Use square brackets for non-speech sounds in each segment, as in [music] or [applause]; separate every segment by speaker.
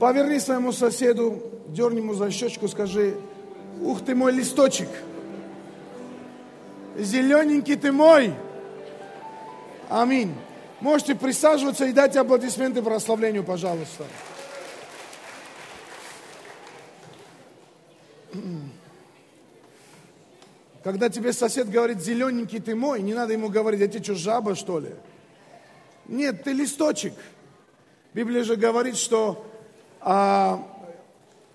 Speaker 1: Поверни своему соседу, дерни ему за щечку, скажи, ух ты мой листочек, зелененький ты мой. Аминь. Можете присаживаться и дать аплодисменты прославлению, пожалуйста. Когда тебе сосед говорит, зелененький ты мой, не надо ему говорить, а ты что, жаба, что ли? Нет, ты листочек. Библия же говорит, что, а,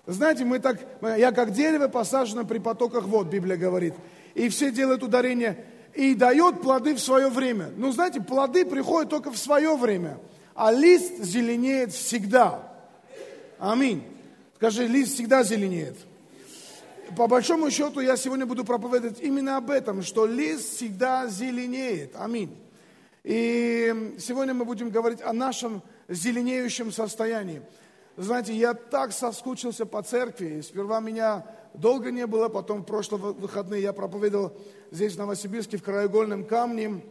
Speaker 1: знаете, мы так, я как дерево посажено при потоках вод, Библия говорит. И все делают ударение, и дает плоды в свое время. Ну, знаете, плоды приходят только в свое время, а лист зеленеет всегда. Аминь. Скажи, лист всегда зеленеет по большому счету я сегодня буду проповедовать именно об этом, что лист всегда зеленеет. Аминь. И сегодня мы будем говорить о нашем зеленеющем состоянии. Знаете, я так соскучился по церкви. Сперва меня долго не было, потом в прошлые выходные я проповедовал здесь, в Новосибирске, в краеугольном камне.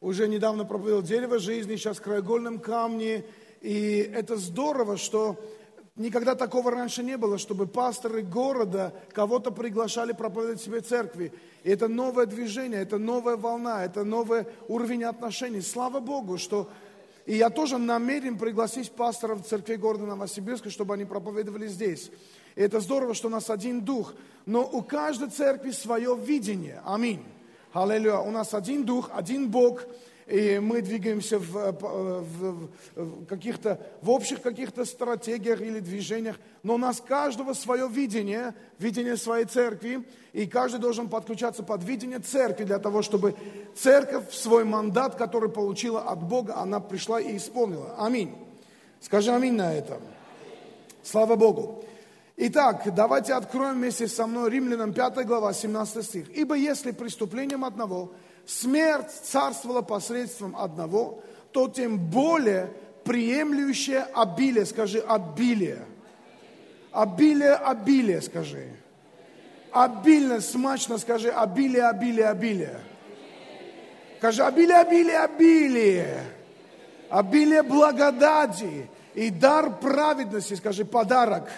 Speaker 1: Уже недавно проповедовал дерево жизни, сейчас в краеугольном камне. И это здорово, что Никогда такого раньше не было, чтобы пасторы города кого-то приглашали проповедовать себе церкви. И это новое движение, это новая волна, это новый уровень отношений. Слава Богу, что... И я тоже намерен пригласить пасторов церкви города Новосибирска, чтобы они проповедовали здесь. И это здорово, что у нас один дух. Но у каждой церкви свое видение. Аминь. Аллилуйя. У нас один дух, один Бог – и мы двигаемся в, э, э, в, в каких-то, в общих каких-то стратегиях или движениях, но у нас каждого свое видение, видение своей церкви, и каждый должен подключаться под видение церкви для того, чтобы церковь свой мандат, который получила от Бога, она пришла и исполнила. Аминь. Скажи аминь на это. Слава Богу. Итак, давайте откроем вместе со мной Римлянам 5 глава, 17 стих. «Ибо если преступлением одного смерть царствовала посредством одного, то тем более приемлющее обилие, скажи, обилие. Обилие, обилие, скажи. Обильно, смачно скажи, обилие, обилие, обилие. Скажи, обилие, обилие, обилие. Обилие благодати и дар праведности, скажи, подарок.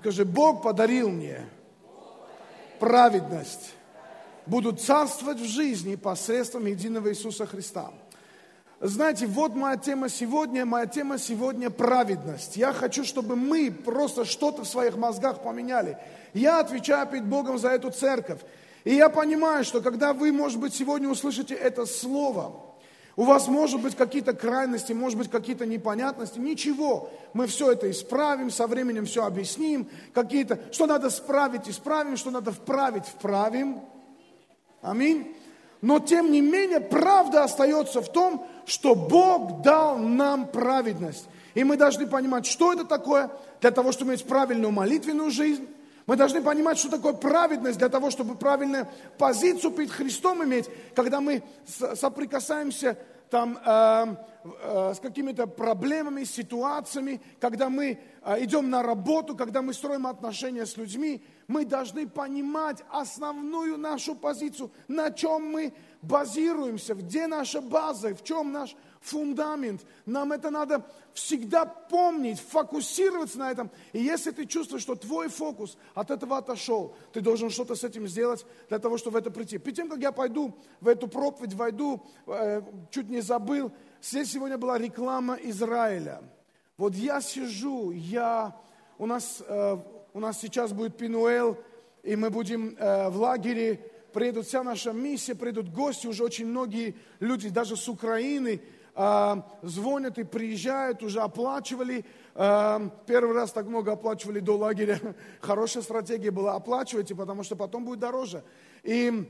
Speaker 1: Скажи, Бог подарил мне праведность будут царствовать в жизни посредством единого Иисуса Христа. Знаете, вот моя тема сегодня, моя тема сегодня праведность. Я хочу, чтобы мы просто что-то в своих мозгах поменяли. Я отвечаю перед Богом за эту церковь. И я понимаю, что когда вы, может быть, сегодня услышите это слово, у вас может быть какие-то крайности, может быть какие-то непонятности. Ничего, мы все это исправим, со временем все объясним. Какие-то, что надо справить, исправим, что надо вправить, вправим. Аминь. Но тем не менее, правда остается в том, что Бог дал нам праведность. И мы должны понимать, что это такое для того, чтобы иметь правильную молитвенную жизнь. Мы должны понимать, что такое праведность для того, чтобы правильную позицию перед Христом иметь, когда мы соприкасаемся там, э, э, с какими-то проблемами, ситуациями, когда мы э, идем на работу, когда мы строим отношения с людьми, мы должны понимать основную нашу позицию, на чем мы базируемся, где наша база, в чем наш фундамент. Нам это надо всегда помнить, фокусироваться на этом. И если ты чувствуешь, что твой фокус от этого отошел, ты должен что-то с этим сделать для того, чтобы в это прийти. Перед тем, как я пойду в эту проповедь, войду, э, чуть не забыл, здесь сегодня была реклама Израиля. Вот я сижу, я, у нас э, у нас сейчас будет Пинуэл, и мы будем э, в лагере, приедут вся наша миссия, придут гости, уже очень многие люди, даже с Украины, э, звонят и приезжают, уже оплачивали. Э, первый раз так много оплачивали до лагеря. [laughs] Хорошая стратегия была, оплачивайте, потому что потом будет дороже. И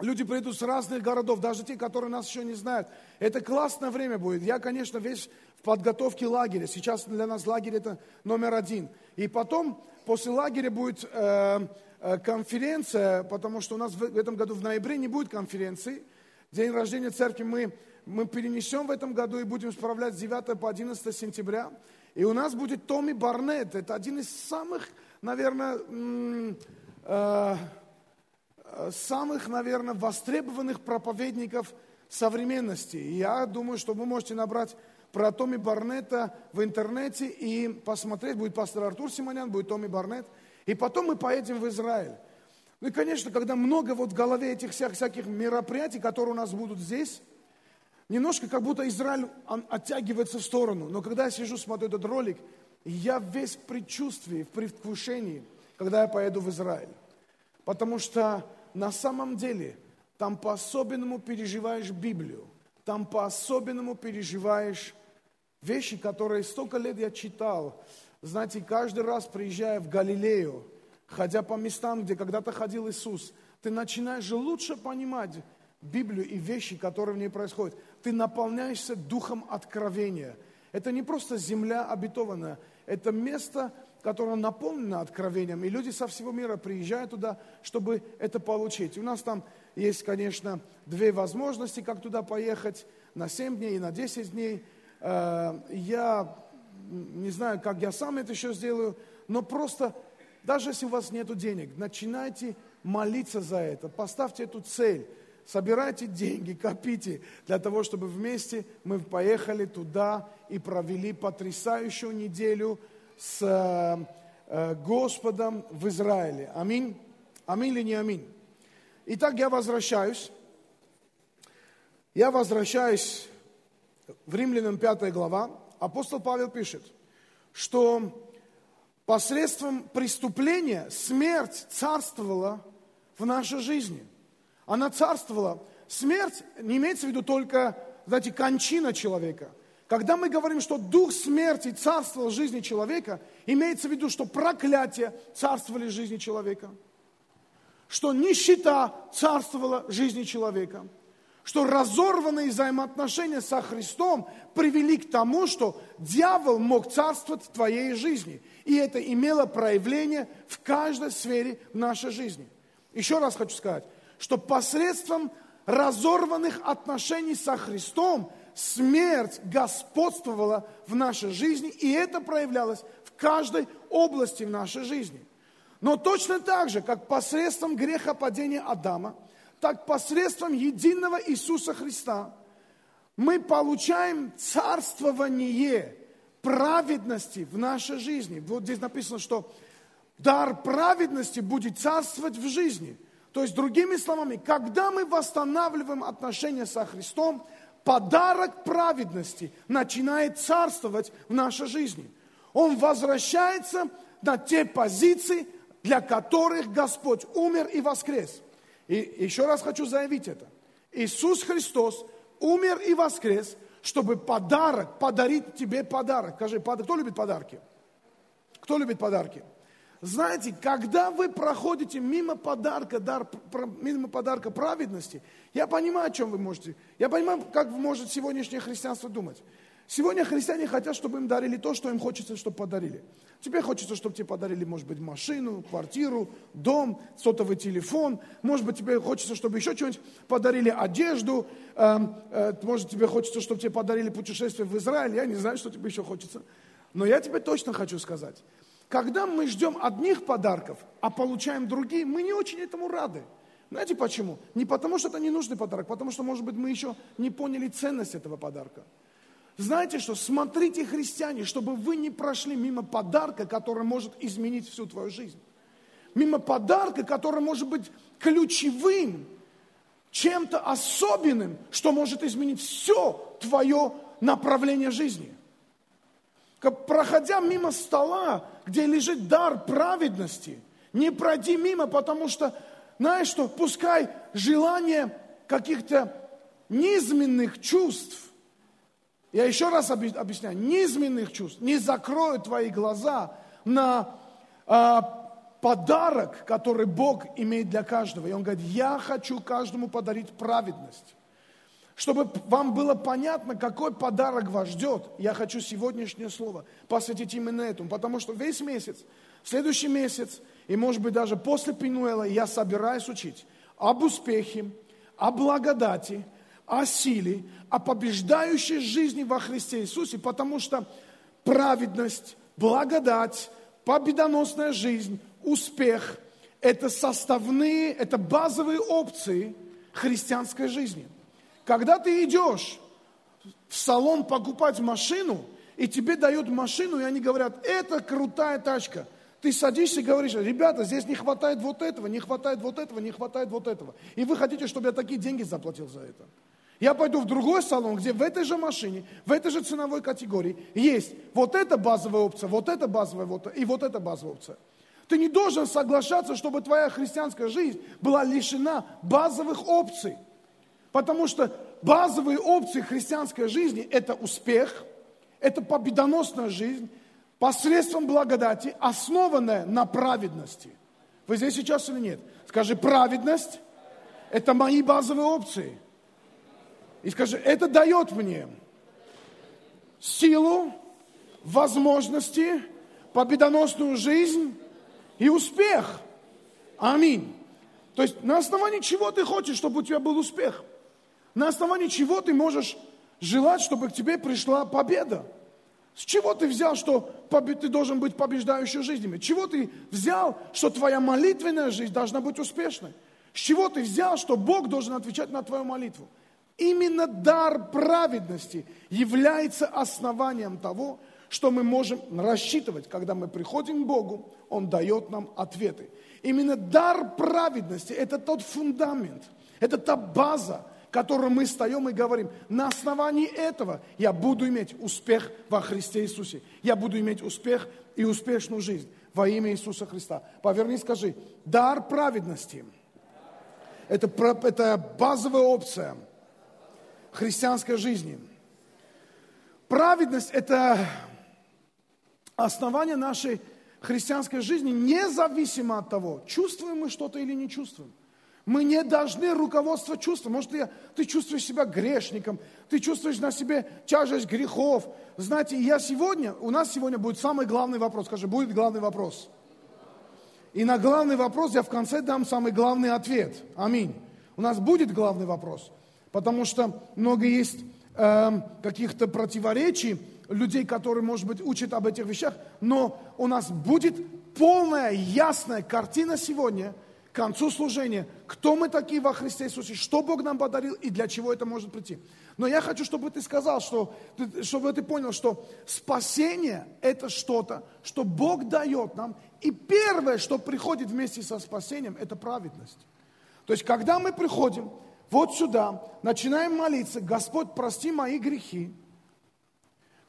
Speaker 1: Люди придут с разных городов, даже те, которые нас еще не знают. Это классное время будет. Я, конечно, весь в подготовке лагеря. Сейчас для нас лагерь это номер один. И потом, после лагеря будет э, э, конференция, потому что у нас в, этом году в ноябре не будет конференции. День рождения церкви мы, мы перенесем в этом году и будем справлять с 9 по 11 сентября. И у нас будет Томми Барнетт. Это один из самых, наверное, э, самых, наверное, востребованных проповедников современности. И я думаю, что вы можете набрать про Томми Барнета в интернете и посмотреть. Будет пастор Артур Симонян, будет Томми Барнет. И потом мы поедем в Израиль. Ну и, конечно, когда много вот в голове этих всяких, всяких мероприятий, которые у нас будут здесь, немножко как будто Израиль он оттягивается в сторону. Но когда я сижу, смотрю этот ролик, я весь в предчувствии, в предвкушении, когда я поеду в Израиль. Потому что на самом деле там по-особенному переживаешь Библию, там по-особенному переживаешь вещи, которые столько лет я читал. Знаете, каждый раз приезжая в Галилею, ходя по местам, где когда-то ходил Иисус, ты начинаешь же лучше понимать Библию и вещи, которые в ней происходят. Ты наполняешься духом откровения. Это не просто земля обетованная, это место, которое наполнено откровением, и люди со всего мира приезжают туда, чтобы это получить. У нас там есть, конечно, две возможности, как туда поехать, на 7 дней и на 10 дней. Э, я не знаю, как я сам это еще сделаю, но просто даже если у вас нет денег, начинайте молиться за это, поставьте эту цель, собирайте деньги, копите, для того, чтобы вместе мы поехали туда и провели потрясающую неделю с э, э, Господом в Израиле. Аминь. Аминь или не аминь? Итак, я возвращаюсь. Я возвращаюсь в Римлянам 5 глава. Апостол Павел пишет, что посредством преступления смерть царствовала в нашей жизни. Она царствовала. Смерть не имеется в виду только, знаете, кончина человека. Когда мы говорим, что дух смерти царствовал в жизни человека, имеется в виду, что проклятие царствовали в жизни человека, что нищета царствовала в жизни человека – что разорванные взаимоотношения со Христом привели к тому, что дьявол мог царствовать в твоей жизни. И это имело проявление в каждой сфере нашей жизни. Еще раз хочу сказать, что посредством разорванных отношений со Христом смерть господствовала в нашей жизни, и это проявлялось в каждой области в нашей жизни. Но точно так же, как посредством грехопадения Адама – так посредством единого Иисуса Христа мы получаем царствование праведности в нашей жизни. Вот здесь написано, что дар праведности будет царствовать в жизни. То есть, другими словами, когда мы восстанавливаем отношения со Христом, подарок праведности начинает царствовать в нашей жизни. Он возвращается на те позиции, для которых Господь умер и воскрес. И еще раз хочу заявить это. Иисус Христос умер и воскрес, чтобы подарок, подарить тебе подарок. Скажи, кто любит подарки? Кто любит подарки? Знаете, когда вы проходите мимо подарка, дар, мимо подарка праведности, я понимаю, о чем вы можете. Я понимаю, как может сегодняшнее христианство думать. Сегодня христиане хотят, чтобы им дарили то, что им хочется, чтобы подарили. Тебе хочется, чтобы тебе подарили, может быть, машину, квартиру, дом, сотовый телефон. Может быть, тебе хочется, чтобы еще что-нибудь подарили, одежду. Э, э, может, тебе хочется, чтобы тебе подарили путешествие в Израиль. Я не знаю, что тебе еще хочется. Но я тебе точно хочу сказать. Когда мы ждем одних подарков, а получаем другие, мы не очень этому рады. Знаете почему? Не потому, что это ненужный подарок, потому что, может быть, мы еще не поняли ценность этого подарка. Знаете что? Смотрите, христиане, чтобы вы не прошли мимо подарка, который может изменить всю твою жизнь. Мимо подарка, который может быть ключевым, чем-то особенным, что может изменить все твое направление жизни. Проходя мимо стола, где лежит дар праведности, не пройди мимо, потому что, знаешь что, пускай желание каких-то низменных чувств – я еще раз объясняю, низменных чувств не закроют твои глаза на а, подарок, который Бог имеет для каждого. И Он говорит, я хочу каждому подарить праведность. Чтобы вам было понятно, какой подарок вас ждет, я хочу сегодняшнее слово посвятить именно этому. Потому что весь месяц, следующий месяц, и может быть даже после Пинуэла я собираюсь учить об успехе, о благодати, о силе, о побеждающей жизни во Христе Иисусе, потому что праведность, благодать, победоносная жизнь, успех – это составные, это базовые опции христианской жизни. Когда ты идешь в салон покупать машину, и тебе дают машину, и они говорят, это крутая тачка. Ты садишься и говоришь, ребята, здесь не хватает вот этого, не хватает вот этого, не хватает вот этого. И вы хотите, чтобы я такие деньги заплатил за это. Я пойду в другой салон, где в этой же машине, в этой же ценовой категории есть вот эта базовая опция, вот эта базовая вот, и вот эта базовая опция. Ты не должен соглашаться, чтобы твоя христианская жизнь была лишена базовых опций. Потому что базовые опции христианской жизни – это успех, это победоносная жизнь посредством благодати, основанная на праведности. Вы здесь сейчас или нет? Скажи, праведность – это мои базовые опции – и скажи, это дает мне силу, возможности, победоносную жизнь и успех. Аминь. То есть на основании чего ты хочешь, чтобы у тебя был успех? На основании чего ты можешь желать, чтобы к тебе пришла победа? С чего ты взял, что ты должен быть побеждающей жизнями? Чего ты взял, что твоя молитвенная жизнь должна быть успешной? С чего ты взял, что Бог должен отвечать на твою молитву? Именно дар праведности является основанием того, что мы можем рассчитывать, когда мы приходим к Богу, Он дает нам ответы. Именно дар праведности – это тот фундамент, это та база, которую мы встаем и говорим, на основании этого я буду иметь успех во Христе Иисусе. Я буду иметь успех и успешную жизнь во имя Иисуса Христа. Поверни, скажи, дар праведности – это, это базовая опция – христианской жизни. Праведность – это основание нашей христианской жизни, независимо от того, чувствуем мы что-то или не чувствуем. Мы не должны руководство чувством. Может, ты, ты чувствуешь себя грешником, ты чувствуешь на себе тяжесть грехов. Знаете, я сегодня, у нас сегодня будет самый главный вопрос. Скажи, будет главный вопрос. И на главный вопрос я в конце дам самый главный ответ. Аминь. У нас будет главный вопрос – Потому что много есть э, каких-то противоречий, людей, которые, может быть, учат об этих вещах, но у нас будет полная, ясная картина сегодня, к концу служения, кто мы такие во Христе Иисусе, что Бог нам подарил и для чего это может прийти. Но я хочу, чтобы ты сказал, что, чтобы ты понял, что спасение – это что-то, что Бог дает нам. И первое, что приходит вместе со спасением, это праведность. То есть, когда мы приходим вот сюда, начинаем молиться, Господь, прости мои грехи.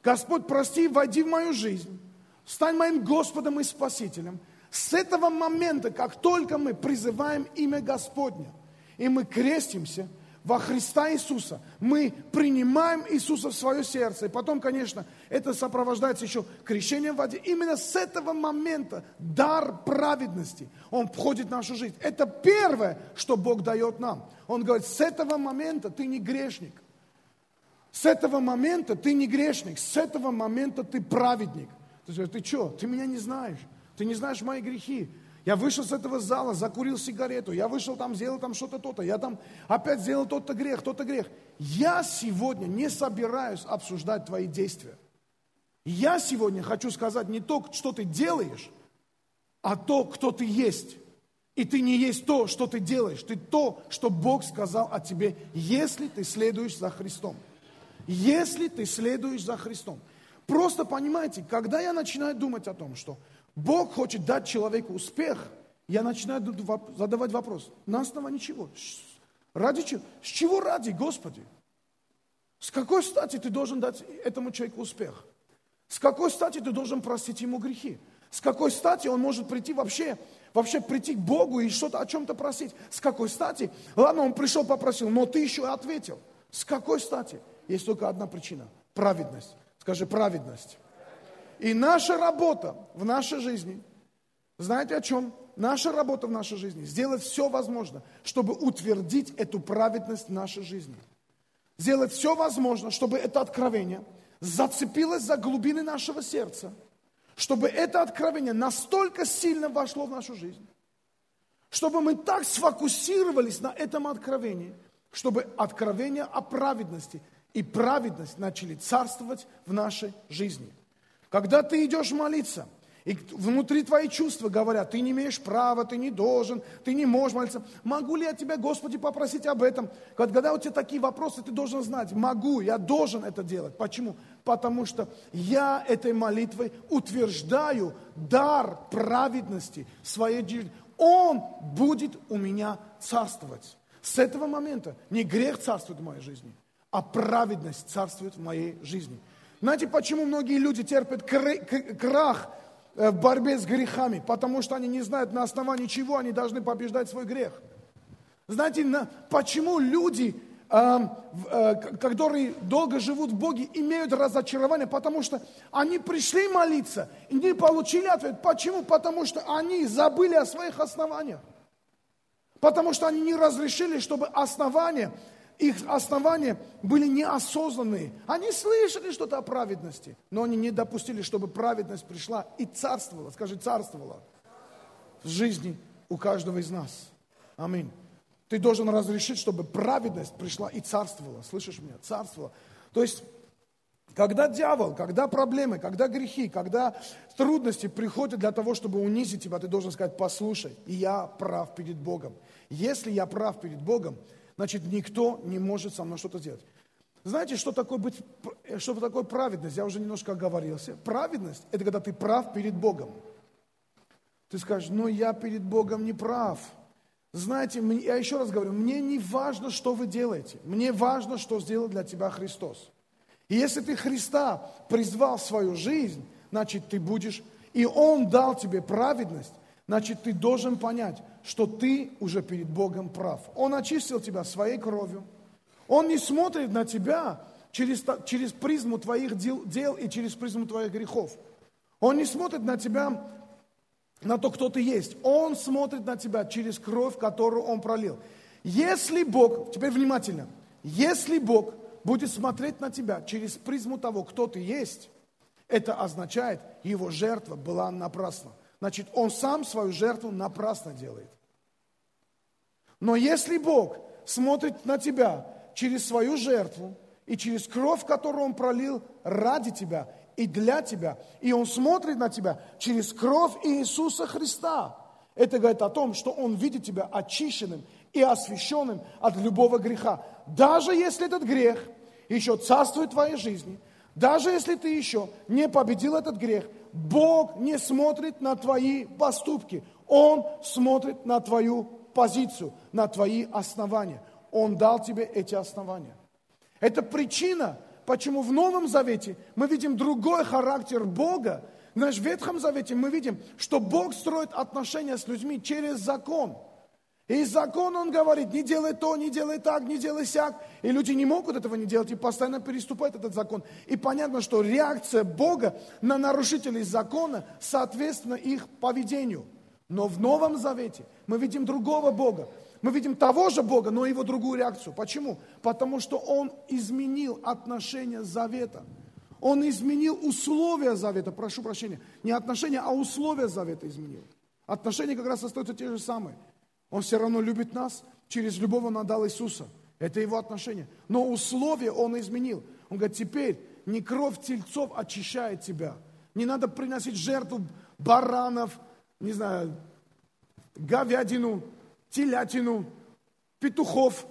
Speaker 1: Господь, прости, войди в мою жизнь. Стань моим Господом и Спасителем. С этого момента, как только мы призываем имя Господня, и мы крестимся – во Христа Иисуса. Мы принимаем Иисуса в свое сердце. И потом, конечно, это сопровождается еще крещением в воде. Именно с этого момента дар праведности, он входит в нашу жизнь. Это первое, что Бог дает нам. Он говорит, с этого момента ты не грешник. С этого момента ты не грешник. С этого момента ты праведник. Ты говоришь, ты что, ты меня не знаешь. Ты не знаешь мои грехи. Я вышел с этого зала, закурил сигарету, я вышел там, сделал там что-то то-то, я там опять сделал тот-то грех, тот-то грех. Я сегодня не собираюсь обсуждать твои действия. Я сегодня хочу сказать не то, что ты делаешь, а то, кто ты есть. И ты не есть то, что ты делаешь, ты то, что Бог сказал о тебе, если ты следуешь за Христом. Если ты следуешь за Христом. Просто понимаете, когда я начинаю думать о том, что Бог хочет дать человеку успех, я начинаю задавать вопрос, на основании чего? Ради чего? С чего ради, Господи? С какой стати ты должен дать этому человеку успех? С какой стати ты должен простить ему грехи? С какой стати он может прийти вообще, вообще прийти к Богу и что-то о чем-то просить? С какой стати? Ладно, он пришел, попросил, но ты еще ответил. С какой стати? Есть только одна причина. Праведность. Скажи, праведность. И наша работа в нашей жизни, знаете о чем? Наша работа в нашей жизни, сделать все возможное, чтобы утвердить эту праведность в нашей жизни. Сделать все возможное, чтобы это откровение зацепилось за глубины нашего сердца, чтобы это откровение настолько сильно вошло в нашу жизнь, чтобы мы так сфокусировались на этом откровении, чтобы откровение о праведности и праведность начали царствовать в нашей жизни – когда ты идешь молиться, И внутри твои чувства говорят, ты не имеешь права, ты не должен, ты не можешь молиться. Могу ли я тебя, Господи, попросить об этом? Когда у тебя такие вопросы, ты должен знать, могу, я должен это делать. Почему? Потому что я этой молитвой утверждаю дар праведности своей жизни. Он будет у меня царствовать. С этого момента не грех царствует в моей жизни, а праведность царствует в моей жизни. Знаете, почему многие люди терпят крах Э, в борьбе с грехами, потому что они не знают, на основании чего они должны побеждать свой грех. Знаете, на, почему люди, э, э, которые долго живут в Боге, имеют разочарование? Потому что они пришли молиться и не получили ответ. Почему? Потому что они забыли о своих основаниях. Потому что они не разрешили, чтобы основания их основания были неосознанные. Они слышали что-то о праведности, но они не допустили, чтобы праведность пришла и царствовала, скажи, царствовала в жизни у каждого из нас. Аминь. Ты должен разрешить, чтобы праведность пришла и царствовала. Слышишь меня? Царствовала. То есть, когда дьявол, когда проблемы, когда грехи, когда трудности приходят для того, чтобы унизить тебя, ты должен сказать, послушай, я прав перед Богом. Если я прав перед Богом, значит, никто не может со мной что-то сделать. Знаете, что такое, быть, что такое праведность? Я уже немножко оговорился. Праведность – это когда ты прав перед Богом. Ты скажешь, ну я перед Богом не прав. Знаете, я еще раз говорю, мне не важно, что вы делаете. Мне важно, что сделал для тебя Христос. И если ты Христа призвал в свою жизнь, значит, ты будешь, и Он дал тебе праведность, значит, ты должен понять, что ты уже перед Богом прав. Он очистил тебя своей кровью. Он не смотрит на тебя через, через призму твоих дел, дел и через призму твоих грехов. Он не смотрит на тебя, на то, кто ты есть. Он смотрит на тебя через кровь, которую Он пролил. Если Бог, теперь внимательно, если Бог будет смотреть на тебя через призму того, кто ты есть, это означает, его жертва была напрасна значит, он сам свою жертву напрасно делает. Но если Бог смотрит на тебя через свою жертву и через кровь, которую Он пролил ради тебя и для тебя, и Он смотрит на тебя через кровь Иисуса Христа, это говорит о том, что Он видит тебя очищенным и освященным от любого греха. Даже если этот грех еще царствует в твоей жизни, даже если ты еще не победил этот грех, Бог не смотрит на твои поступки. Он смотрит на твою позицию, на твои основания. Он дал тебе эти основания. Это причина, почему в Новом Завете мы видим другой характер Бога. Знаешь, в Ветхом Завете мы видим, что Бог строит отношения с людьми через закон – и закон, он говорит, не делай то, не делай так, не делай сяк. И люди не могут этого не делать и постоянно переступают этот закон. И понятно, что реакция Бога на нарушителей закона соответственно их поведению. Но в Новом Завете мы видим другого Бога. Мы видим того же Бога, но его другую реакцию. Почему? Потому что Он изменил отношения завета. Он изменил условия завета, прошу прощения. Не отношения, а условия завета изменил. Отношения как раз остаются те же самые. Он все равно любит нас, через любого он отдал Иисуса. Это его отношение. Но условия он изменил. Он говорит, теперь не кровь тельцов очищает тебя. Не надо приносить жертву баранов, не знаю, говядину, телятину, петухов,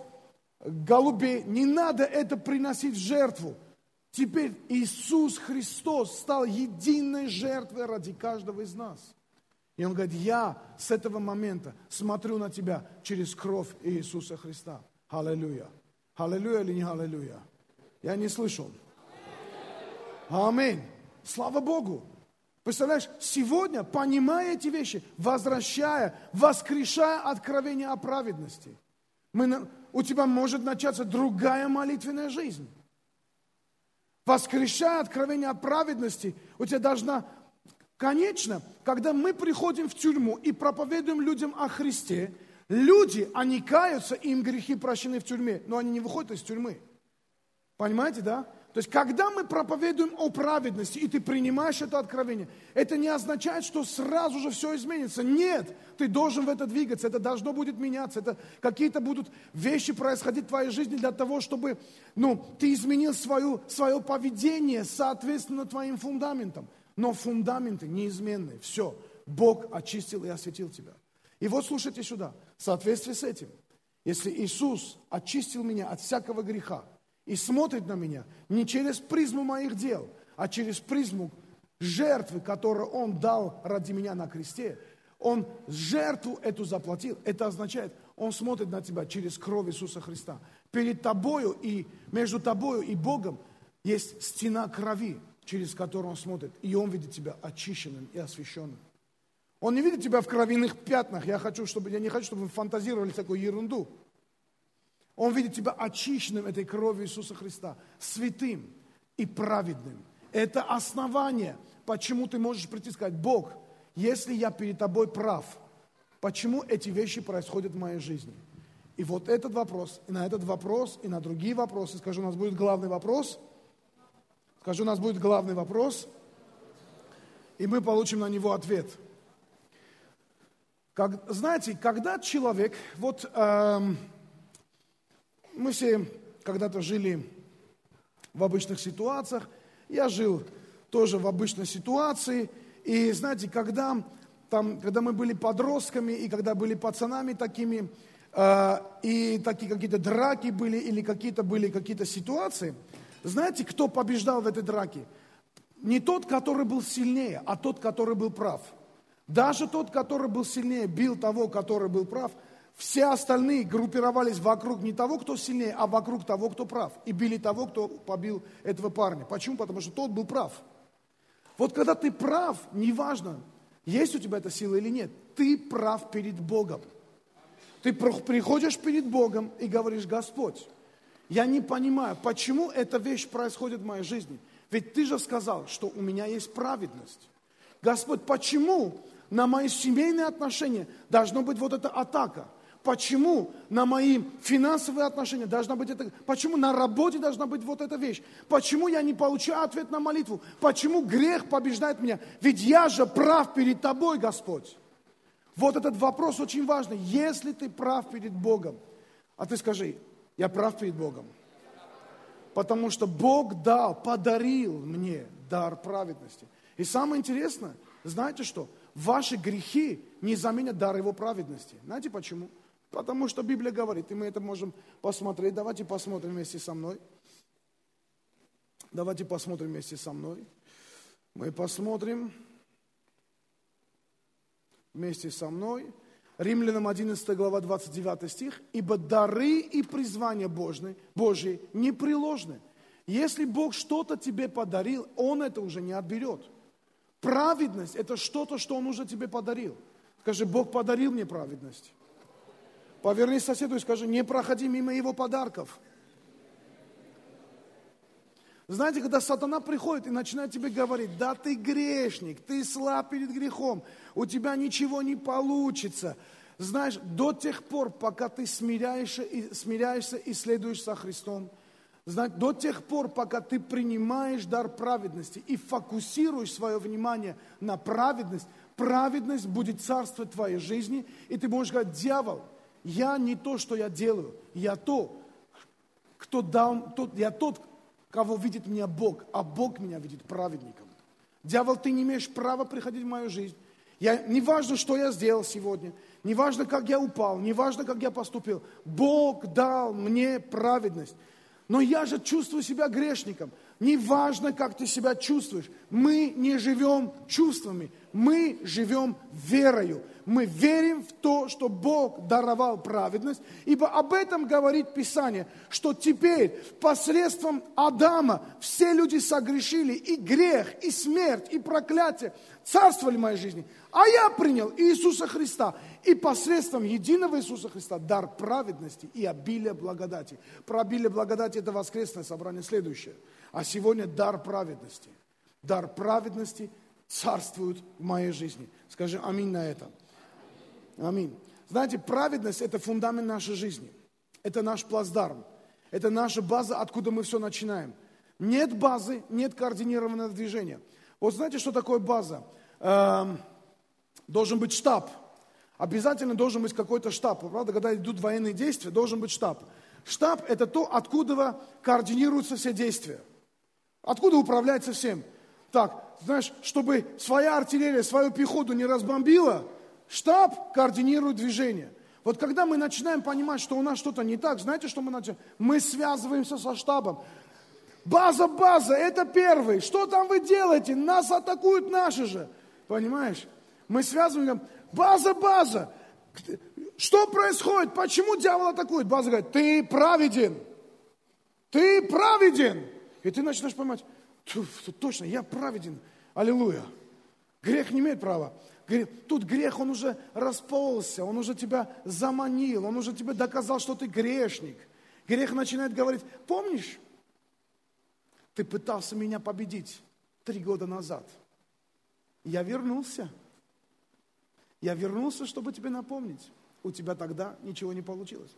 Speaker 1: голубей. Не надо это приносить в жертву. Теперь Иисус Христос стал единой жертвой ради каждого из нас. И он говорит, я с этого момента смотрю на тебя через кровь Иисуса Христа. Аллилуйя. Аллилуйя или не аллилуйя? Я не слышал. Аминь. Слава Богу. Представляешь, сегодня, понимая эти вещи, возвращая, воскрешая откровение о праведности, мы, у тебя может начаться другая молитвенная жизнь. Воскрешая откровение о праведности, у тебя должна Конечно, когда мы приходим в тюрьму и проповедуем людям о Христе, люди, они каются, им грехи прощены в тюрьме, но они не выходят из тюрьмы. Понимаете, да? То есть, когда мы проповедуем о праведности, и ты принимаешь это откровение, это не означает, что сразу же все изменится. Нет, ты должен в это двигаться, это должно будет меняться, это какие-то будут вещи происходить в твоей жизни для того, чтобы ну, ты изменил свою, свое поведение соответственно твоим фундаментам. но фундаменты неизменные. Все, Бог очистил и осветил тебя. И вот слушайте сюда, в соответствии с этим, если Иисус очистил меня от всякого греха и смотрит на меня не через призму моих дел, а через призму жертвы, которую Он дал ради меня на кресте, Он жертву эту заплатил. Это означает, Он смотрит на тебя через кровь Иисуса Христа. Перед тобою и между тобою и Богом есть стена крови, через которую Он смотрит. И Он видит тебя очищенным и освященным. Он не видит тебя в кровяных пятнах. Я, хочу, чтобы, я не хочу, чтобы вы фантазировали такую ерунду. Он видит тебя очищенным этой кровью Иисуса Христа, святым и праведным. Это основание, почему ты можешь прийти и сказать, Бог, если я перед тобой прав, почему эти вещи происходят в моей жизни? И вот этот вопрос, и на этот вопрос, и на другие вопросы, скажу, у нас будет главный вопрос, скажу, у нас будет главный вопрос, и мы получим на него ответ – как, знаете, когда человек, вот эм, мы все когда-то жили в обычных ситуациях, я жил тоже в обычной ситуации, и знаете, когда, там, когда мы были подростками, и когда были пацанами такими, э, и такие какие-то драки были, или какие-то были какие-то ситуации, знаете, кто побеждал в этой драке? Не тот, который был сильнее, а тот, который был прав – даже тот, который был сильнее, бил того, который был прав. Все остальные группировались вокруг не того, кто сильнее, а вокруг того, кто прав. И били того, кто побил этого парня. Почему? Потому что тот был прав. Вот когда ты прав, неважно, есть у тебя эта сила или нет, ты прав перед Богом. Ты приходишь перед Богом и говоришь, Господь, я не понимаю, почему эта вещь происходит в моей жизни. Ведь ты же сказал, что у меня есть праведность. Господь, почему на мои семейные отношения должна быть вот эта атака. Почему на мои финансовые отношения должна быть это? Почему на работе должна быть вот эта вещь? Почему я не получаю ответ на молитву? Почему грех побеждает меня? Ведь я же прав перед тобой, Господь. Вот этот вопрос очень важный. Если ты прав перед Богом, а ты скажи, я прав перед Богом. Потому что Бог дал, подарил мне дар праведности. И самое интересное, знаете что? ваши грехи не заменят дар Его праведности. Знаете почему? Потому что Библия говорит, и мы это можем посмотреть. Давайте посмотрим вместе со мной. Давайте посмотрим вместе со мной. Мы посмотрим вместе со мной. Римлянам 11 глава 29 стих. «Ибо дары и призвания Божьи, Божьи непреложны. Если Бог что-то тебе подарил, Он это уже не отберет. Праведность – это что-то, что Он уже тебе подарил. Скажи, Бог подарил мне праведность. Повернись соседу и скажи, не проходи мимо Его подарков. Знаете, когда сатана приходит и начинает тебе говорить, да ты грешник, ты слаб перед грехом, у тебя ничего не получится. Знаешь, до тех пор, пока ты смиряешься и, смиряешься и следуешь за Христом – Знать, до тех пор, пока ты принимаешь дар праведности и фокусируешь свое внимание на праведность, праведность будет царствовать в твоей жизни, и ты можешь говорить, дьявол, я не то, что я делаю, я то, кто дал, тот, я тот, кого видит меня Бог, а Бог меня видит праведником. Дьявол, ты не имеешь права приходить в мою жизнь. Я, не важно, что я сделал сегодня, не важно, как я упал, не важно, как я поступил. Бог дал мне праведность. Но я же чувствую себя грешником. Неважно, как ты себя чувствуешь. Мы не живем чувствами, мы живем верою. Мы верим в то, что Бог даровал праведность, ибо об этом говорит Писание, что теперь посредством Адама все люди согрешили, и грех, и смерть, и проклятие царствовали в моей жизни. А я принял Иисуса Христа. И посредством единого Иисуса Христа дар праведности и обилие благодати. Про обилие благодати это воскресное собрание следующее. А сегодня дар праведности. Дар праведности царствует в моей жизни. Скажи аминь на это. Аминь. Знаете, праведность – это фундамент нашей жизни. Это наш плацдарм. Это наша база, откуда мы все начинаем. Нет базы, нет координированного движения. Вот знаете, что такое база? Эм, должен быть штаб. Обязательно должен быть какой-то штаб. Правда, когда идут военные действия, должен быть штаб. Штаб – это то, откуда координируются все действия. Откуда управляется всем. Так, знаешь, чтобы своя артиллерия свою пехоту не разбомбила, штаб координирует движение. Вот когда мы начинаем понимать, что у нас что-то не так, знаете, что мы начинаем? Мы связываемся со штабом. База, база, это первый. Что там вы делаете? Нас атакуют наши же. Понимаешь? Мы связываем, база, база. Что происходит? Почему дьявол атакует? База говорит, ты праведен. Ты праведен. И ты начинаешь понимать, точно, я праведен. Аллилуйя. Грех не имеет права. Тут грех, он уже расползся, он уже тебя заманил, он уже тебе доказал, что ты грешник. Грех начинает говорить, помнишь, ты пытался меня победить три года назад. Я вернулся. Я вернулся, чтобы тебе напомнить. У тебя тогда ничего не получилось.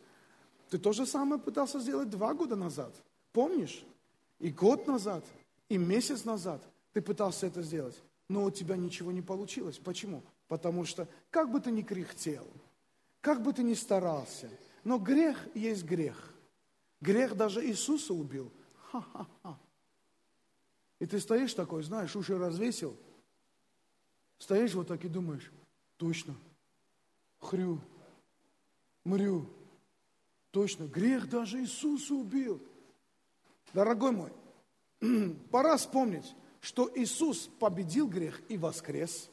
Speaker 1: Ты то же самое пытался сделать два года назад. Помнишь? И год назад, и месяц назад ты пытался это сделать. Но у тебя ничего не получилось. Почему? Потому что как бы ты ни кряхтел, как бы ты ни старался, но грех есть грех. Грех даже Иисуса убил. Ха-ха-ха. И ты стоишь такой, знаешь, уши развесил, стоишь вот так и думаешь, точно, хрю, мрю, точно, грех даже Иисуса убил. Дорогой мой, [clears throat] пора вспомнить, что Иисус победил грех и воскрес,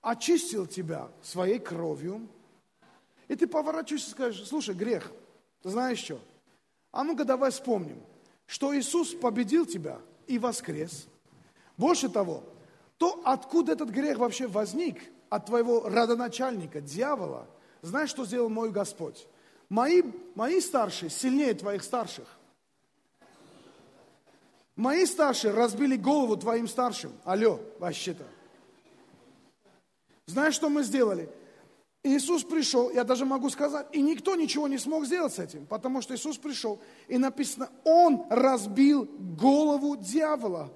Speaker 1: очистил тебя своей кровью, и ты поворачиваешься и скажешь, слушай, грех, ты знаешь что? А ну-ка давай вспомним – что Иисус победил тебя и воскрес. Больше того, то, откуда этот грех вообще возник, от твоего родоначальника, дьявола, знаешь, что сделал мой Господь? Мои, мои старшие сильнее твоих старших. Мои старшие разбили голову твоим старшим. Алло, вообще-то. Знаешь, что мы сделали? Иисус пришел, я даже могу сказать, и никто ничего не смог сделать с этим, потому что Иисус пришел, и написано, Он разбил голову дьявола.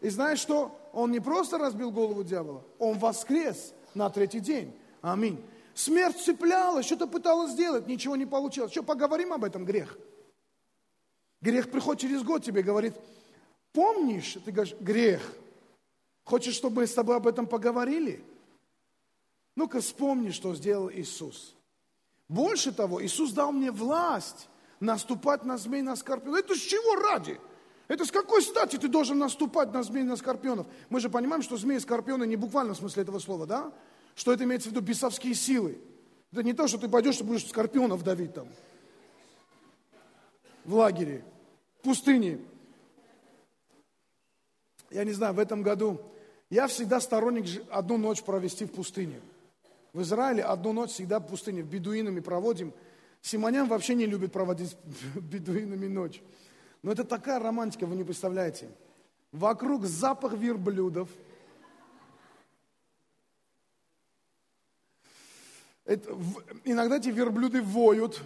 Speaker 1: И знаешь что? Он не просто разбил голову дьявола, он воскрес на третий день. Аминь. Смерть цеплялась, что-то пыталась сделать, ничего не получилось. Что, поговорим об этом, грех? Грех приходит через год тебе, говорит, помнишь? Ты говоришь, грех – Хочешь, чтобы мы с тобой об этом поговорили? Ну-ка вспомни, что сделал Иисус. Больше того, Иисус дал мне власть наступать на змей, на скорпионов. Это с чего ради? Это с какой стати ты должен наступать на змей, на скорпионов? Мы же понимаем, что змеи и скорпионы не буквально в смысле этого слова, да? Что это имеется в виду бесовские силы. Это не то, что ты пойдешь и будешь скорпионов давить там. В лагере, пустыне. Я не знаю, в этом году я всегда сторонник одну ночь провести в пустыне. В Израиле одну ночь всегда в пустыне, бедуинами проводим. Симонян вообще не любит проводить [laughs] бедуинами ночь. Но это такая романтика, вы не представляете. Вокруг запах верблюдов. Это, иногда эти верблюды воют.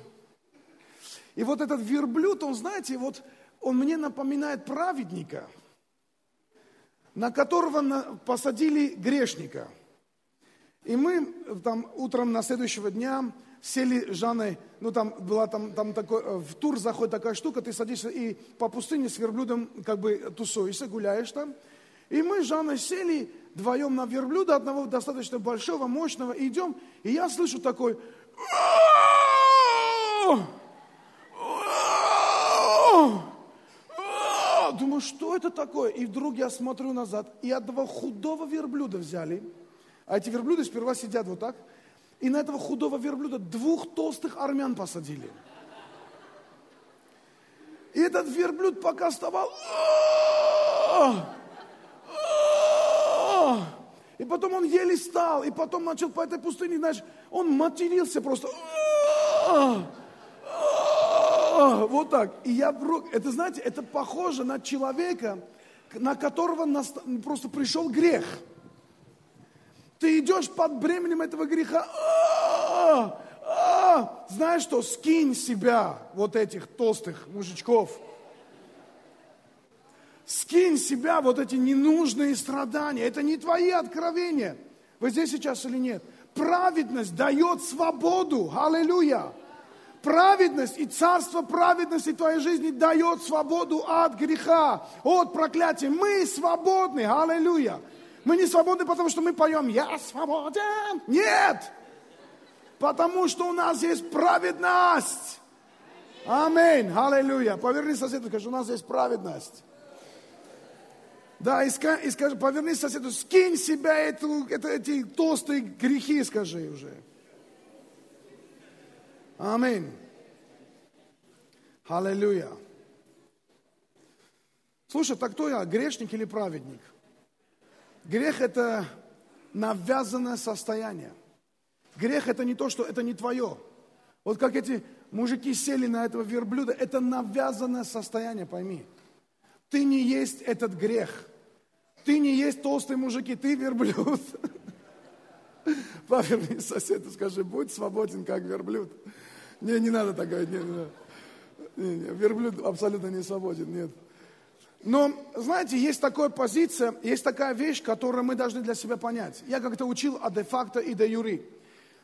Speaker 1: И вот этот верблюд, он, знаете, вот он мне напоминает праведника – на которого посадили грешника. И мы там утром на следующего дня сели с Жанной, ну там была там, там такой, э, в тур заходит такая штука, ты садишься и по пустыне с верблюдом как бы тусуешься, гуляешь там. И мы с Жанной сели вдвоем на верблюда, одного достаточно большого, мощного, и идем, и я слышу такой, думаю, что это такое? И вдруг я смотрю назад, и одного худого верблюда взяли. А эти верблюды сперва сидят вот так. И на этого худого верблюда двух толстых армян посадили. И этот верблюд пока вставал. И потом он еле стал, и потом начал по этой пустыне, знаешь, он матерился просто вот так. И я вдруг, это знаете, это похоже на человека, на которого просто пришел грех. Ты идешь под бременем этого греха. А, а, знаешь что, скинь себя, вот этих толстых мужичков. Скинь себя вот эти ненужные страдания. Это не твои откровения. Вы здесь сейчас или нет? Праведность дает свободу. Аллилуйя. Праведность и царство праведности твоей жизни дает свободу от греха, от проклятия. Мы свободны, аллилуйя. Мы не свободны, потому что мы поем «Я свободен». Нет! Потому что у нас есть праведность. Аминь, аллилуйя. Поверни соседу, скажи, у нас есть праведность. Да, и скажи, поверни соседу, скинь себя эту, это, эти толстые грехи, скажи уже. Аминь. Аллилуйя. Слушай, так кто я, грешник или праведник? Грех – это навязанное состояние. Грех – это не то, что это не твое. Вот как эти мужики сели на этого верблюда, это навязанное состояние, пойми. Ты не есть этот грех. Ты не есть толстые мужики, ты верблюд. [laughs] Поверни соседу, скажи, будь свободен, как верблюд. Не, не надо так говорить. Не, не, не, не, верблюд абсолютно не свободен, нет. Но, знаете, есть такая позиция, есть такая вещь, которую мы должны для себя понять. Я как-то учил о де-факто и де-юри.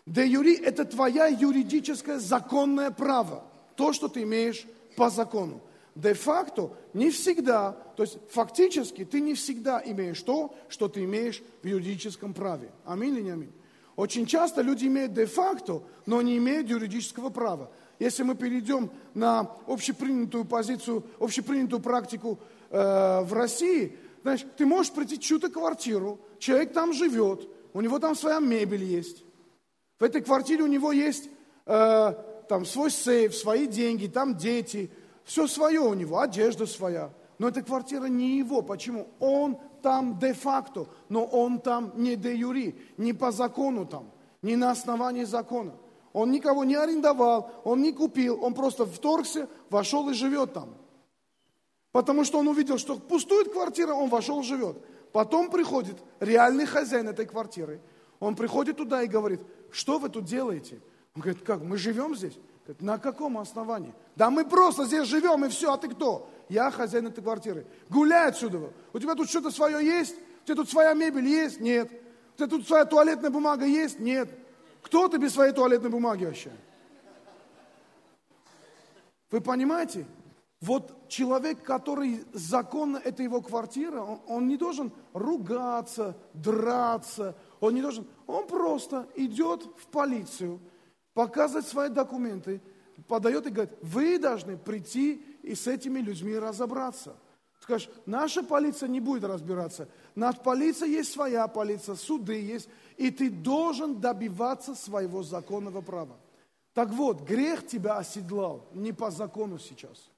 Speaker 1: Де-юри – это твоя юридическое законное право. То, что ты имеешь по закону. Де-факто не всегда, то есть фактически ты не всегда имеешь то, что ты имеешь в юридическом праве. Аминь или не аминь? Очень часто люди имеют де-факто, но не имеют юридического права. Если мы перейдем на общепринятую позицию, общепринятую практику э, в России, знаешь, ты можешь прийти чью-то квартиру, человек там живет, у него там своя мебель есть. В этой квартире у него есть э, там свой сейф, свои деньги, там дети, все свое у него, одежда своя. Но эта квартира не его. Почему? Он там де-факто, но он там не де-юри, не по закону там, не на основании закона. Он никого не арендовал, он не купил, он просто вторгся, вошел и живет там. Потому что он увидел, что пустует квартира, он вошел и живет. Потом приходит реальный хозяин этой квартиры. Он приходит туда и говорит, что вы тут делаете? Он говорит, как, мы живем здесь? Говорит, на каком основании? Да мы просто здесь живем и все, а ты кто? Я хозяин этой квартиры. Гуляй отсюда. У тебя тут что-то свое есть? У тебя тут своя мебель есть? Нет. У тебя тут своя туалетная бумага есть? Нет. Кто ты без своей туалетной бумаги вообще? Вы понимаете? Вот человек, который законно, это его квартира, он, он не должен ругаться, драться, он не должен, он просто идет в полицию, показывает свои документы, подает и говорит, вы должны прийти и с этими людьми разобраться. Скажешь, наша полиция не будет разбираться. Наша полиция есть своя полиция, суды есть, и ты должен добиваться своего законного права. Так вот, грех тебя оседлал не по закону сейчас.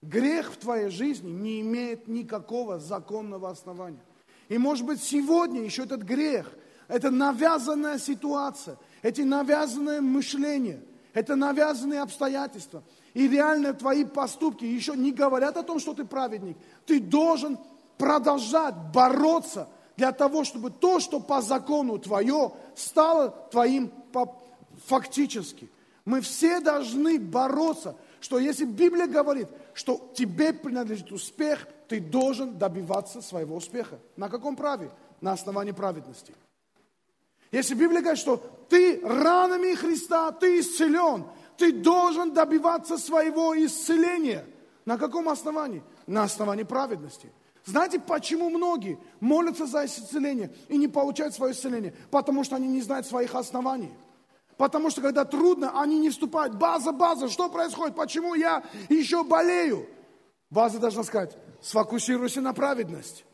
Speaker 1: Грех в твоей жизни не имеет никакого законного основания. И может быть сегодня еще этот грех, это навязанная ситуация, эти навязанное мышление, это навязанные обстоятельства. И реально твои поступки еще не говорят о том, что ты праведник. Ты должен продолжать бороться для того, чтобы то, что по закону твое, стало твоим фактически. Мы все должны бороться, что если Библия говорит, что тебе принадлежит успех, ты должен добиваться своего успеха. На каком праве? На основании праведности. Если Библия говорит, что ты ранами Христа, ты исцелен, ты должен добиваться своего исцеления. На каком основании? На основании праведности. Знаете, почему многие молятся за исцеление и не получают свое исцеление? Потому что они не знают своих оснований. Потому что когда трудно, они не вступают. База, база, что происходит? Почему я еще болею? База должна сказать, сфокусируйся на праведность.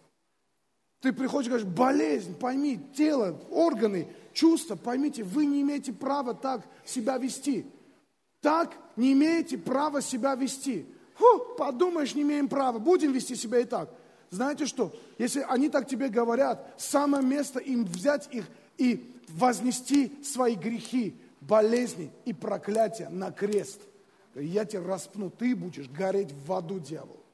Speaker 1: Ты приходишь и говоришь, болезнь, пойми, тело, органы, чувства, поймите, вы не имеете права так себя вести. Так не имеете права себя вести. Фу, подумаешь, не имеем права, будем вести себя и так. Знаете что, если они так тебе говорят, самое место им взять их и вознести свои грехи, болезни и проклятия на крест. Я тебя распну, ты будешь гореть в аду, дьявол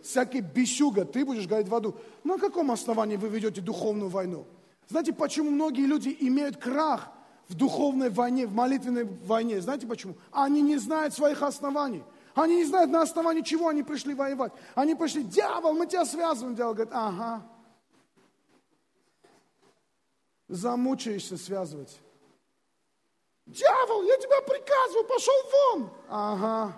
Speaker 1: всякий бесюга, ты будешь гореть в аду. На каком основании вы ведете духовную войну? Знаете, почему многие люди имеют крах в духовной войне, в молитвенной войне? Знаете почему? Они не знают своих оснований. Они не знают, на основании чего они пришли воевать. Они пришли, дьявол, мы тебя связываем. Дьявол говорит, ага. Замучаешься связывать. Дьявол, я тебя приказываю, пошел вон. Ага.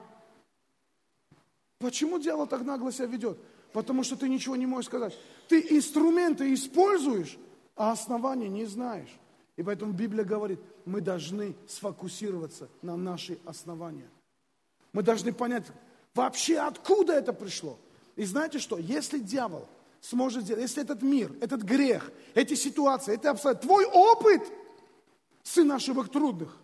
Speaker 1: Почему дьявол так нагло себя ведет? Потому что ты ничего не можешь сказать. Ты инструменты используешь, а основания не знаешь. И поэтому Библия говорит, мы должны сфокусироваться на наши основания. Мы должны понять, вообще откуда это пришло. И знаете что, если дьявол сможет сделать, если этот мир, этот грех, эти ситуации, это обстоятельства, твой опыт, сын ошибок трудных,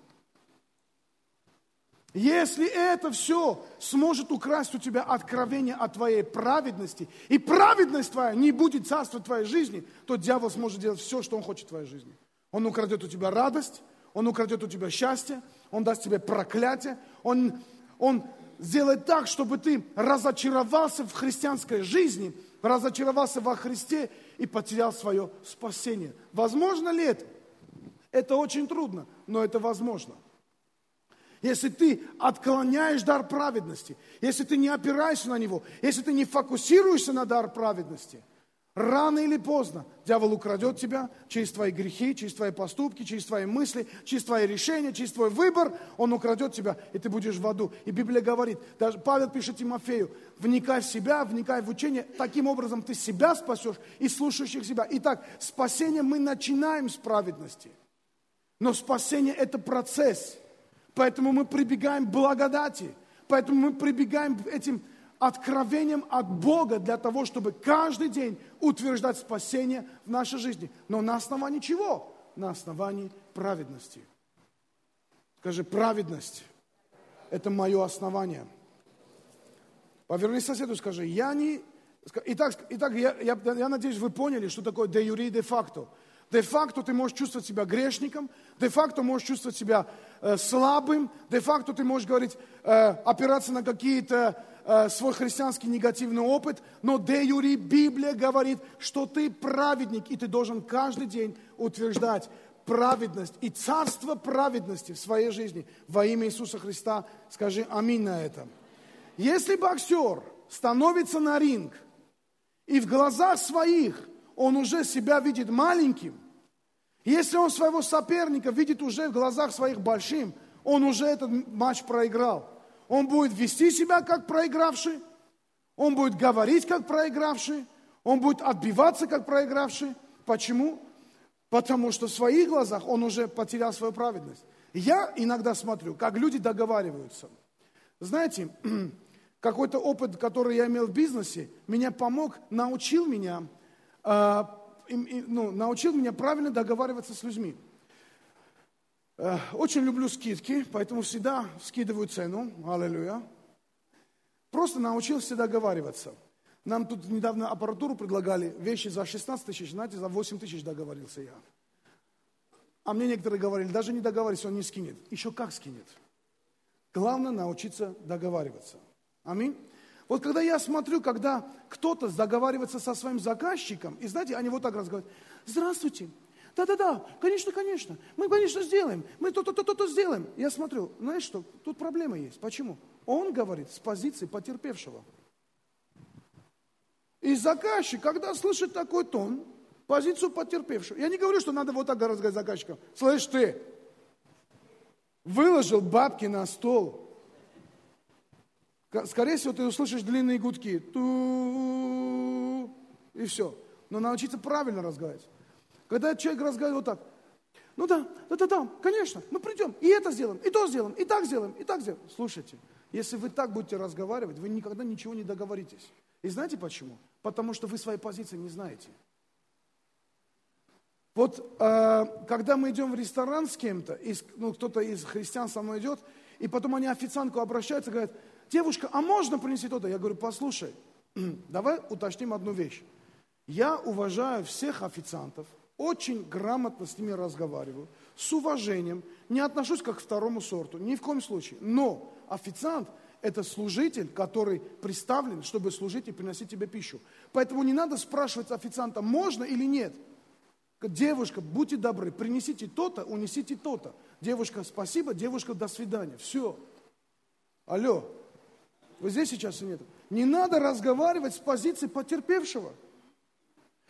Speaker 1: если это все сможет украсть у тебя откровение о твоей праведности, и праведность твоя не будет царствовать в твоей жизни, то дьявол сможет делать все, что он хочет в твоей жизни. Он украдет у тебя радость, он украдет у тебя счастье, он даст тебе проклятие, он, он сделает так, чтобы ты разочаровался в христианской жизни, разочаровался во Христе и потерял свое спасение. Возможно ли это? Это очень трудно, но это возможно если ты отклоняешь дар праведности, если ты не опираешься на него, если ты не фокусируешься на дар праведности, рано или поздно дьявол украдет тебя через твои грехи, через твои поступки, через твои мысли, через твои решения, через твой выбор, он украдет тебя, и ты будешь в аду. И Библия говорит, даже Павел пишет Тимофею, вникай в себя, вникай в учение, таким образом ты себя спасешь и слушающих себя. Итак, спасение мы начинаем с праведности. Но спасение – это процесс – Поэтому мы прибегаем к благодати. Поэтому мы прибегаем к этим откровениям от Бога для того, чтобы каждый день утверждать спасение в нашей жизни. Но на основании чего? На основании праведности. Скажи, праведность – это мое основание. Повернись соседу скажи, я не... Итак, итак я, я, я надеюсь, вы поняли, что такое де юри де факто. Де-факто ты можешь чувствовать себя грешником, де-факто можешь чувствовать себя э, слабым, де-факто ты можешь говорить, э, опираться на какие-то э, свой христианский негативный опыт, но де-юри Библия говорит, что ты праведник, и ты должен каждый день утверждать праведность и царство праведности в своей жизни во имя Иисуса Христа. Скажи аминь на этом. Если боксер становится на ринг, и в глазах своих – он уже себя видит маленьким, если он своего соперника видит уже в глазах своих большим, он уже этот матч проиграл. Он будет вести себя как проигравший, он будет говорить как проигравший, он будет отбиваться как проигравший. Почему? Потому что в своих глазах он уже потерял свою праведность. Я иногда смотрю, как люди договариваются. Знаете, [clears throat] какой-то опыт, который я имел в бизнесе, меня помог, научил меня а, ну, научил меня правильно договариваться с людьми. Э, очень люблю скидки, поэтому всегда скидываю цену. Аллилуйя. Просто научился договариваться. Нам тут недавно аппаратуру предлагали, вещи за 16 тысяч, знаете, за 8 тысяч договорился я. А мне некоторые говорили, даже не договаривайся, он не скинет. Еще как скинет. Главное научиться договариваться. Аминь. Вот когда я смотрю, когда кто-то договаривается со своим заказчиком, и знаете, они вот так разговаривают, здравствуйте, да-да-да, конечно, конечно, мы, конечно, сделаем, мы то-то, то-то, то сделаем. Я смотрю, знаешь что, тут проблема есть. Почему? Он говорит с позиции потерпевшего. И заказчик, когда слышит такой тон, позицию потерпевшего, я не говорю, что надо вот так разговаривать с заказчиком. Слышь ты, выложил бабки на стол, Скорее всего, ты услышишь длинные гудки. Ту и все. Но научиться правильно разговаривать. Когда человек разговаривает вот так. Ну да, да, да, да, конечно, мы придем, и это сделаем, и то сделаем, и так сделаем, и так сделаем. Слушайте, если вы так будете разговаривать, вы никогда ничего не договоритесь. И знаете почему? Потому что вы своей позиции не знаете. Вот э, когда мы идем в ресторан с кем-то, ну, кто-то из христиан со мной идет, и потом они официантку обращаются говорят, девушка, а можно принести то-то? Я говорю, послушай, [clears throat] давай уточним одну вещь. Я уважаю всех официантов, очень грамотно с ними разговариваю, с уважением, не отношусь как к второму сорту, ни в коем случае. Но официант – это служитель, который представлен, чтобы служить и приносить тебе пищу. Поэтому не надо спрашивать официанта, можно или нет. Девушка, будьте добры, принесите то-то, унесите то-то. Девушка, спасибо, девушка, до свидания. Все. Алло, вы здесь сейчас и нет. Не надо разговаривать с позиции потерпевшего.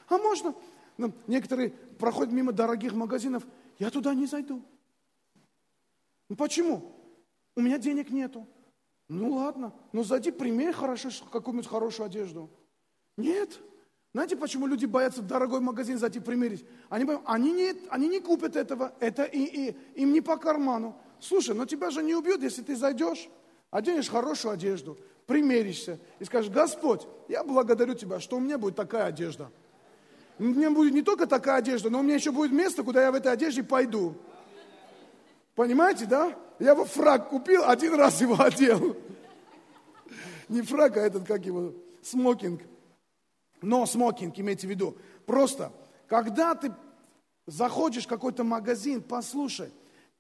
Speaker 1: А можно? Ну, некоторые проходят мимо дорогих магазинов. Я туда не зайду. Ну почему? У меня денег нету. Ну ладно, ну зайди, примерь хорошо какую-нибудь хорошую одежду. Нет. Знаете, почему люди боятся в дорогой магазин зайти примерить? Они, они, не, они не купят этого, это и, и, им не по карману. Слушай, но тебя же не убьют, если ты зайдешь, оденешь хорошую одежду, примеришься и скажешь, Господь, я благодарю Тебя, что у меня будет такая одежда. У меня будет не только такая одежда, но у меня еще будет место, куда я в этой одежде пойду. Понимаете, да? Я бы фраг купил, один раз его [laughs] одел. Не фраг, а этот, как его, смокинг. Но смокинг, имейте в виду. Просто, когда ты заходишь в какой-то магазин, послушай,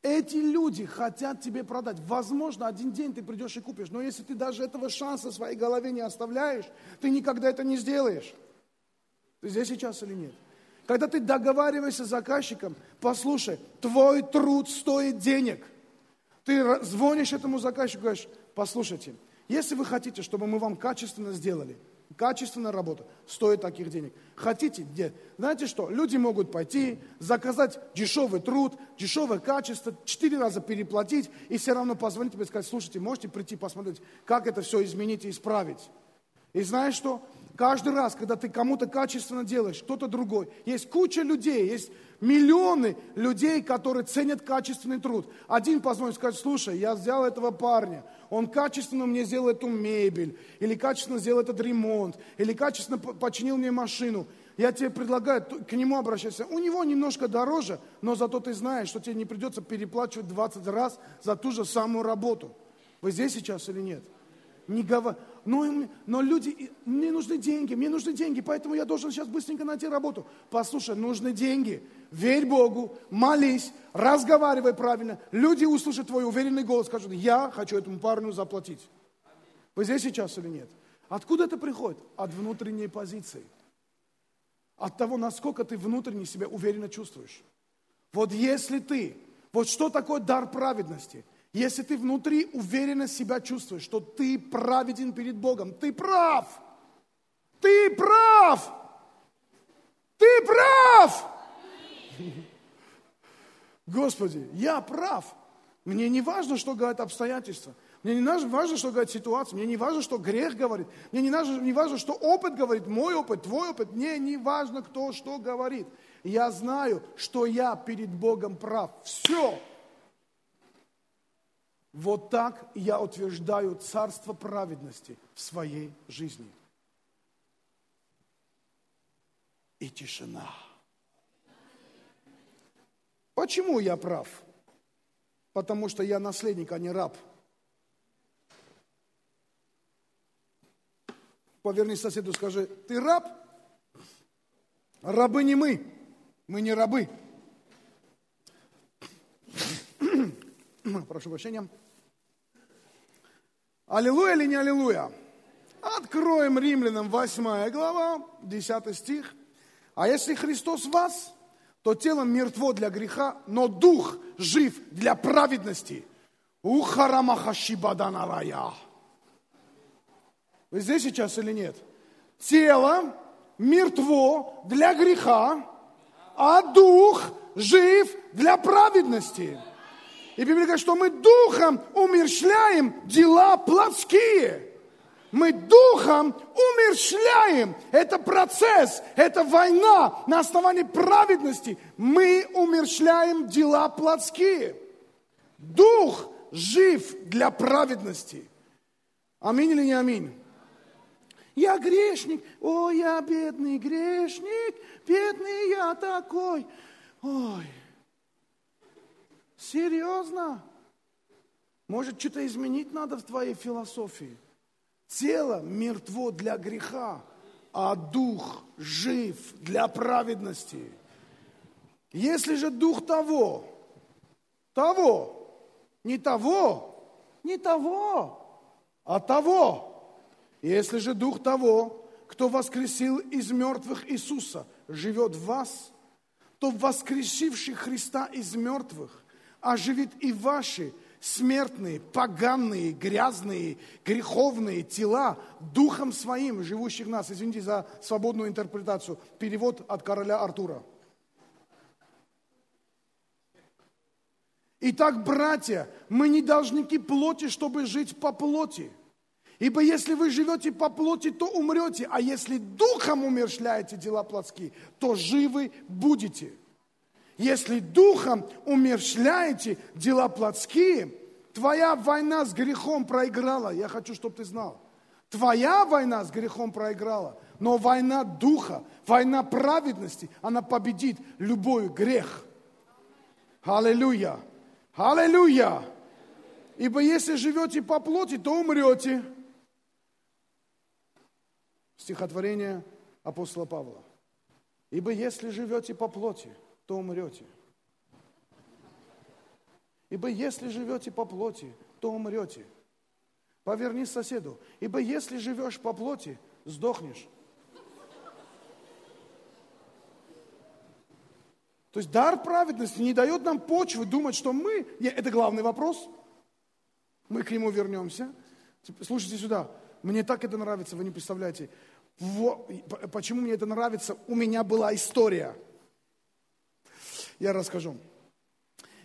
Speaker 1: эти люди хотят тебе продать. Возможно, один день ты придешь и купишь, но если ты даже этого шанса в своей голове не оставляешь, ты никогда это не сделаешь. Ты здесь сейчас или нет? Когда ты договариваешься с заказчиком, послушай, твой труд стоит денег. Ты звонишь этому заказчику говоришь, послушайте, если вы хотите, чтобы мы вам качественно сделали, качественная работа стоит таких денег. Хотите, где? Знаете что, люди могут пойти, заказать дешевый труд, дешевое качество, четыре раза переплатить и все равно позвонить тебе и сказать, слушайте, можете прийти посмотреть, как это все изменить и исправить. И знаешь что? Каждый раз, когда ты кому-то качественно делаешь, кто-то другой, есть куча людей, есть миллионы людей, которые ценят качественный труд. Один позвонит и скажет, слушай, я взял этого парня, он качественно мне сделал эту мебель, или качественно сделал этот ремонт, или качественно починил мне машину. Я тебе предлагаю к нему обращаться. У него немножко дороже, но зато ты знаешь, что тебе не придется переплачивать 20 раз за ту же самую работу. Вы здесь сейчас или нет? Не говор... но, но люди, мне нужны деньги, мне нужны деньги, поэтому я должен сейчас быстренько найти работу. Послушай, нужны деньги. Верь Богу, молись, разговаривай правильно. Люди услышат твой уверенный голос, скажут, я хочу этому парню заплатить. Вы здесь сейчас или нет? Откуда это приходит? От внутренней позиции. От того, насколько ты внутренне себя уверенно чувствуешь. Вот если ты, вот что такое дар праведности – если ты внутри уверенно себя чувствуешь, что ты праведен перед Богом, ты прав. Ты прав. Ты прав. Господи, я прав. Мне не важно, что говорят обстоятельства. Мне не важно, что говорит ситуация. Мне не важно, что грех говорит. Мне не важно, не важно, что опыт говорит. Мой опыт, твой опыт. Мне не важно, кто что говорит. Я знаю, что я перед Богом прав. Все. Вот так я утверждаю царство праведности в своей жизни. И тишина. Почему я прав? Потому что я наследник, а не раб. Поверни соседу, скажи, ты раб? Рабы не мы, мы не рабы. [clears throat] Прошу прощения. Аллилуйя или не аллилуйя? Откроем римлянам 8 глава, 10 стих. А если Христос вас, то тело мертво для греха, но дух жив для праведности. Ухарамахашибаданарая. Вы здесь сейчас или нет? Тело мертво для греха, а дух жив для праведности. И Библия говорит, что мы духом умерщвляем дела плотские. Мы духом умерщвляем. Это процесс, это война на основании праведности. Мы умерщвляем дела плотские. Дух жив для праведности. Аминь или не аминь? Я грешник, о, я бедный грешник, бедный я такой. Ой, Серьезно? Может, что-то изменить надо в твоей философии? Тело мертво для греха, а дух жив для праведности. Если же дух того, того, не того, не того, а того, если же дух того, кто воскресил из мертвых Иисуса, живет в вас, то воскресивший Христа из мертвых оживит и ваши смертные, поганые, грязные, греховные тела духом своим, живущих нас. Извините за свободную интерпретацию. Перевод от короля Артура. Итак, братья, мы не должники плоти, чтобы жить по плоти. Ибо если вы живете по плоти, то умрете, а если духом умершляете дела плотские, то живы будете. Если духом умершляете дела плотские, твоя война с грехом проиграла. Я хочу, чтобы ты знал. Твоя война с грехом проиграла, но война духа, война праведности, она победит любой грех. Аллилуйя! Аллилуйя! Ибо если живете по плоти, то умрете. Стихотворение апостола Павла. Ибо если живете по плоти, то умрете. Ибо если живете по плоти, то умрете. Поверни соседу. Ибо если живешь по плоти, сдохнешь. То есть дар праведности не дает нам почвы думать, что мы... Это главный вопрос. Мы к нему вернемся. Слушайте сюда. Мне так это нравится, вы не представляете. Почему мне это нравится? У меня была история. Я расскажу.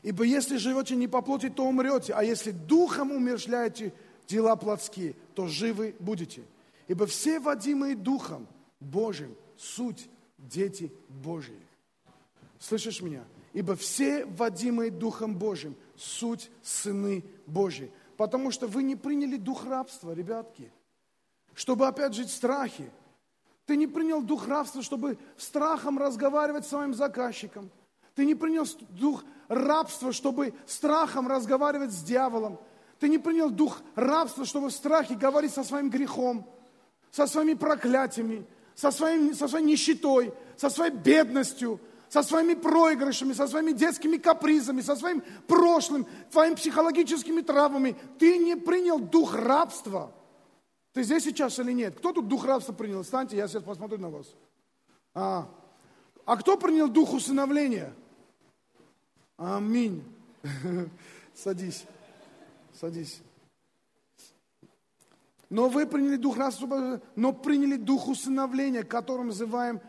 Speaker 1: Ибо если живете не по плоти, то умрете, а если духом умершляете дела плотские, то живы будете. Ибо все водимые духом Божьим, суть дети Божьи. Слышишь меня? Ибо все водимые Духом Божьим, суть сыны Божьи. Потому что вы не приняли дух рабства, ребятки, чтобы опять жить в страхе. Ты не принял дух рабства, чтобы страхом разговаривать с своим заказчиком. Ты не принял дух рабства, чтобы страхом разговаривать с дьяволом. Ты не принял дух рабства, чтобы в страхе говорить со своим грехом, со своими проклятиями, со, своим, со своей нищетой, со своей бедностью – со своими проигрышами, со своими детскими капризами, со своим прошлым, твоими психологическими травмами. Ты не принял дух рабства. Ты здесь сейчас или нет? Кто тут дух рабства принял? Встаньте, я сейчас посмотрю на вас. А, а кто принял дух усыновления? Аминь. [laughs] Садись. Садись. Но вы приняли дух рабства, но приняли дух усыновления, которым называем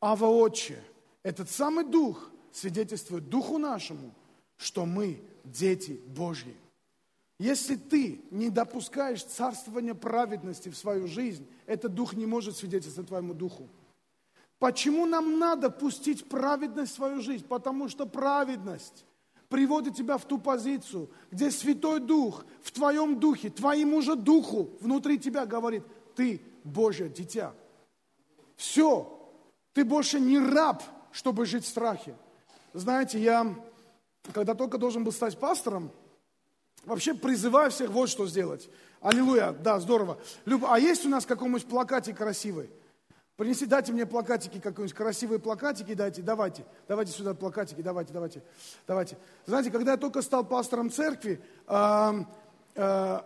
Speaker 1: Ава Отче. Этот самый Дух свидетельствует Духу нашему, что мы дети Божьи. Если ты не допускаешь царствования праведности в свою жизнь, этот Дух не может свидетельствовать твоему Духу. Почему нам надо пустить праведность в свою жизнь? Потому что праведность приводит тебя в ту позицию, где Святой Дух в твоем духе, твоему же духу внутри тебя говорит, ты Божье дитя. Все, ты больше не раб чтобы жить в страхе. Знаете, я, когда только должен был стать пастором, вообще призываю всех вот что сделать. Аллилуйя, да, здорово. Люб, а есть у нас какой-нибудь плакатик красивый? Принеси, дайте мне плакатики, какие-нибудь красивые плакатики, дайте, давайте, давайте сюда плакатики, давайте, давайте, давайте. Знаете, когда я только стал пастором церкви, э, э,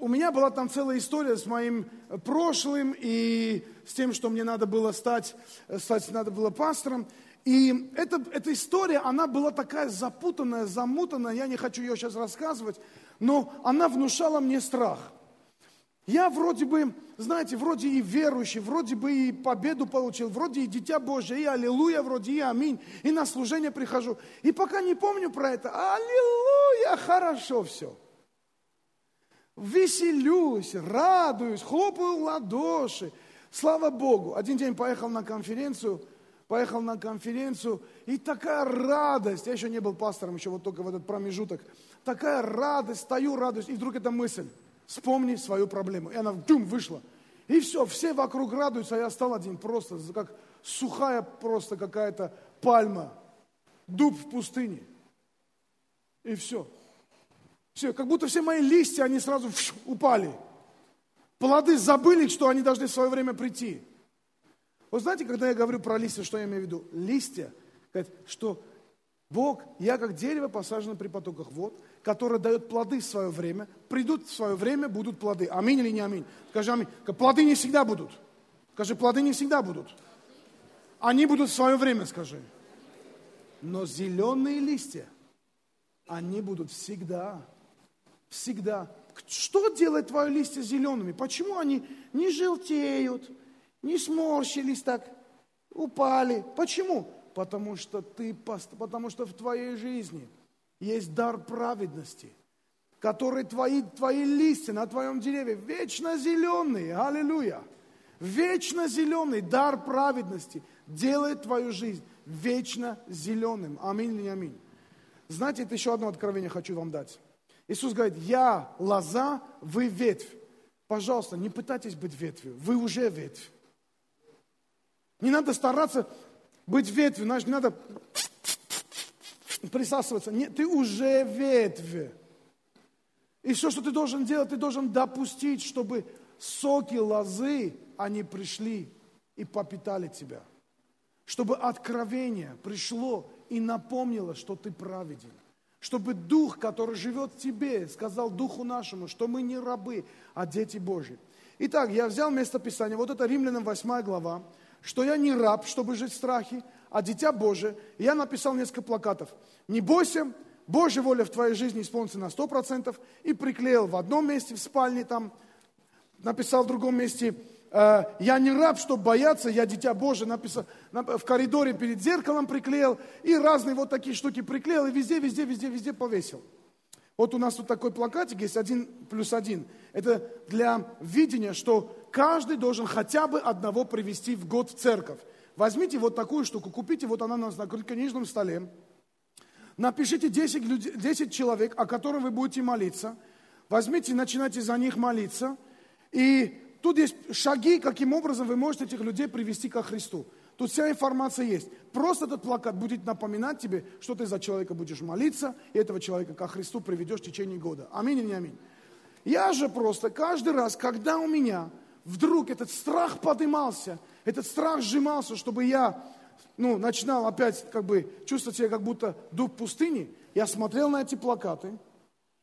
Speaker 1: у меня была там целая история с моим прошлым и с тем, что мне надо было стать, стать надо было пастором. И эта, эта история, она была такая запутанная, замутанная, я не хочу ее сейчас рассказывать, но она внушала мне страх. Я вроде бы, знаете, вроде и верующий, вроде бы и победу получил, вроде и дитя Божье, и аллилуйя, вроде и аминь, и на служение прихожу. И пока не помню про это, аллилуйя, хорошо все веселюсь, радуюсь, хлопаю ладоши. Слава Богу. Один день поехал на конференцию, поехал на конференцию, и такая радость, я еще не был пастором, еще вот только в этот промежуток, такая радость, стою, радуюсь, и вдруг эта мысль, вспомни свою проблему. И она дум, вышла. И все, все вокруг радуются, а я стал один просто, как сухая просто какая-то пальма, дуб в пустыне. И все. Все, как будто все мои листья, они сразу упали. Плоды забыли, что они должны в свое время прийти. Вы знаете, когда я говорю про листья, что я имею в виду? Листья, что Бог, я как дерево посажено при потоках вод, которое дает плоды в свое время, придут в свое время, будут плоды. Аминь или не аминь? Скажи аминь. Плоды не всегда будут. Скажи, плоды не всегда будут. Они будут в свое время, скажи. Но зеленые листья, они будут всегда всегда. Что делает твои листья зелеными? Почему они не желтеют, не сморщились так, упали? Почему? Потому что ты, потому что в твоей жизни есть дар праведности, который твои, твои листья на твоем дереве вечно зеленые, аллилуйя, вечно зеленый дар праведности делает твою жизнь вечно зеленым. Аминь или не аминь. Знаете, это еще одно откровение хочу вам дать. Иисус говорит, я лоза, вы ветвь. Пожалуйста, не пытайтесь быть ветвью, вы уже ветвь. Не надо стараться быть ветвью, знаешь, не надо присасываться. Нет, ты уже ветвь. И все, что ты должен делать, ты должен допустить, чтобы соки лозы, они пришли и попитали тебя. Чтобы откровение пришло и напомнило, что ты праведен. Чтобы Дух, который живет в тебе, сказал Духу нашему, что мы не рабы, а дети Божьи. Итак, я взял место Писания, вот это Римлянам 8 глава, что я не раб, чтобы жить в страхе, а дитя Божие. И я написал несколько плакатов. Не бойся, Божья воля в твоей жизни исполнится на 100%. И приклеил в одном месте в спальне там, написал в другом месте, э, я не раб, чтобы бояться, я дитя Божие, написал, в коридоре перед зеркалом приклеил, и разные вот такие штуки приклеил, и везде, везде, везде, везде повесил. Вот у нас тут такой плакатик есть, один плюс один. Это для видения, что каждый должен хотя бы одного привести в год в церковь. Возьмите вот такую штуку, купите, вот она у нас на книжном столе. Напишите 10, людей, 10 человек, о которых вы будете молиться. Возьмите, начинайте за них молиться. И тут есть шаги, каким образом вы можете этих людей привести ко Христу. Тут вся информация есть. Просто этот плакат будет напоминать тебе, что ты за человека будешь молиться, и этого человека ко Христу приведешь в течение года. Аминь или не аминь? Я же просто каждый раз, когда у меня вдруг этот страх поднимался, этот страх сжимался, чтобы я ну, начинал опять как бы чувствовать себя как будто дух пустыни, я смотрел на эти плакаты,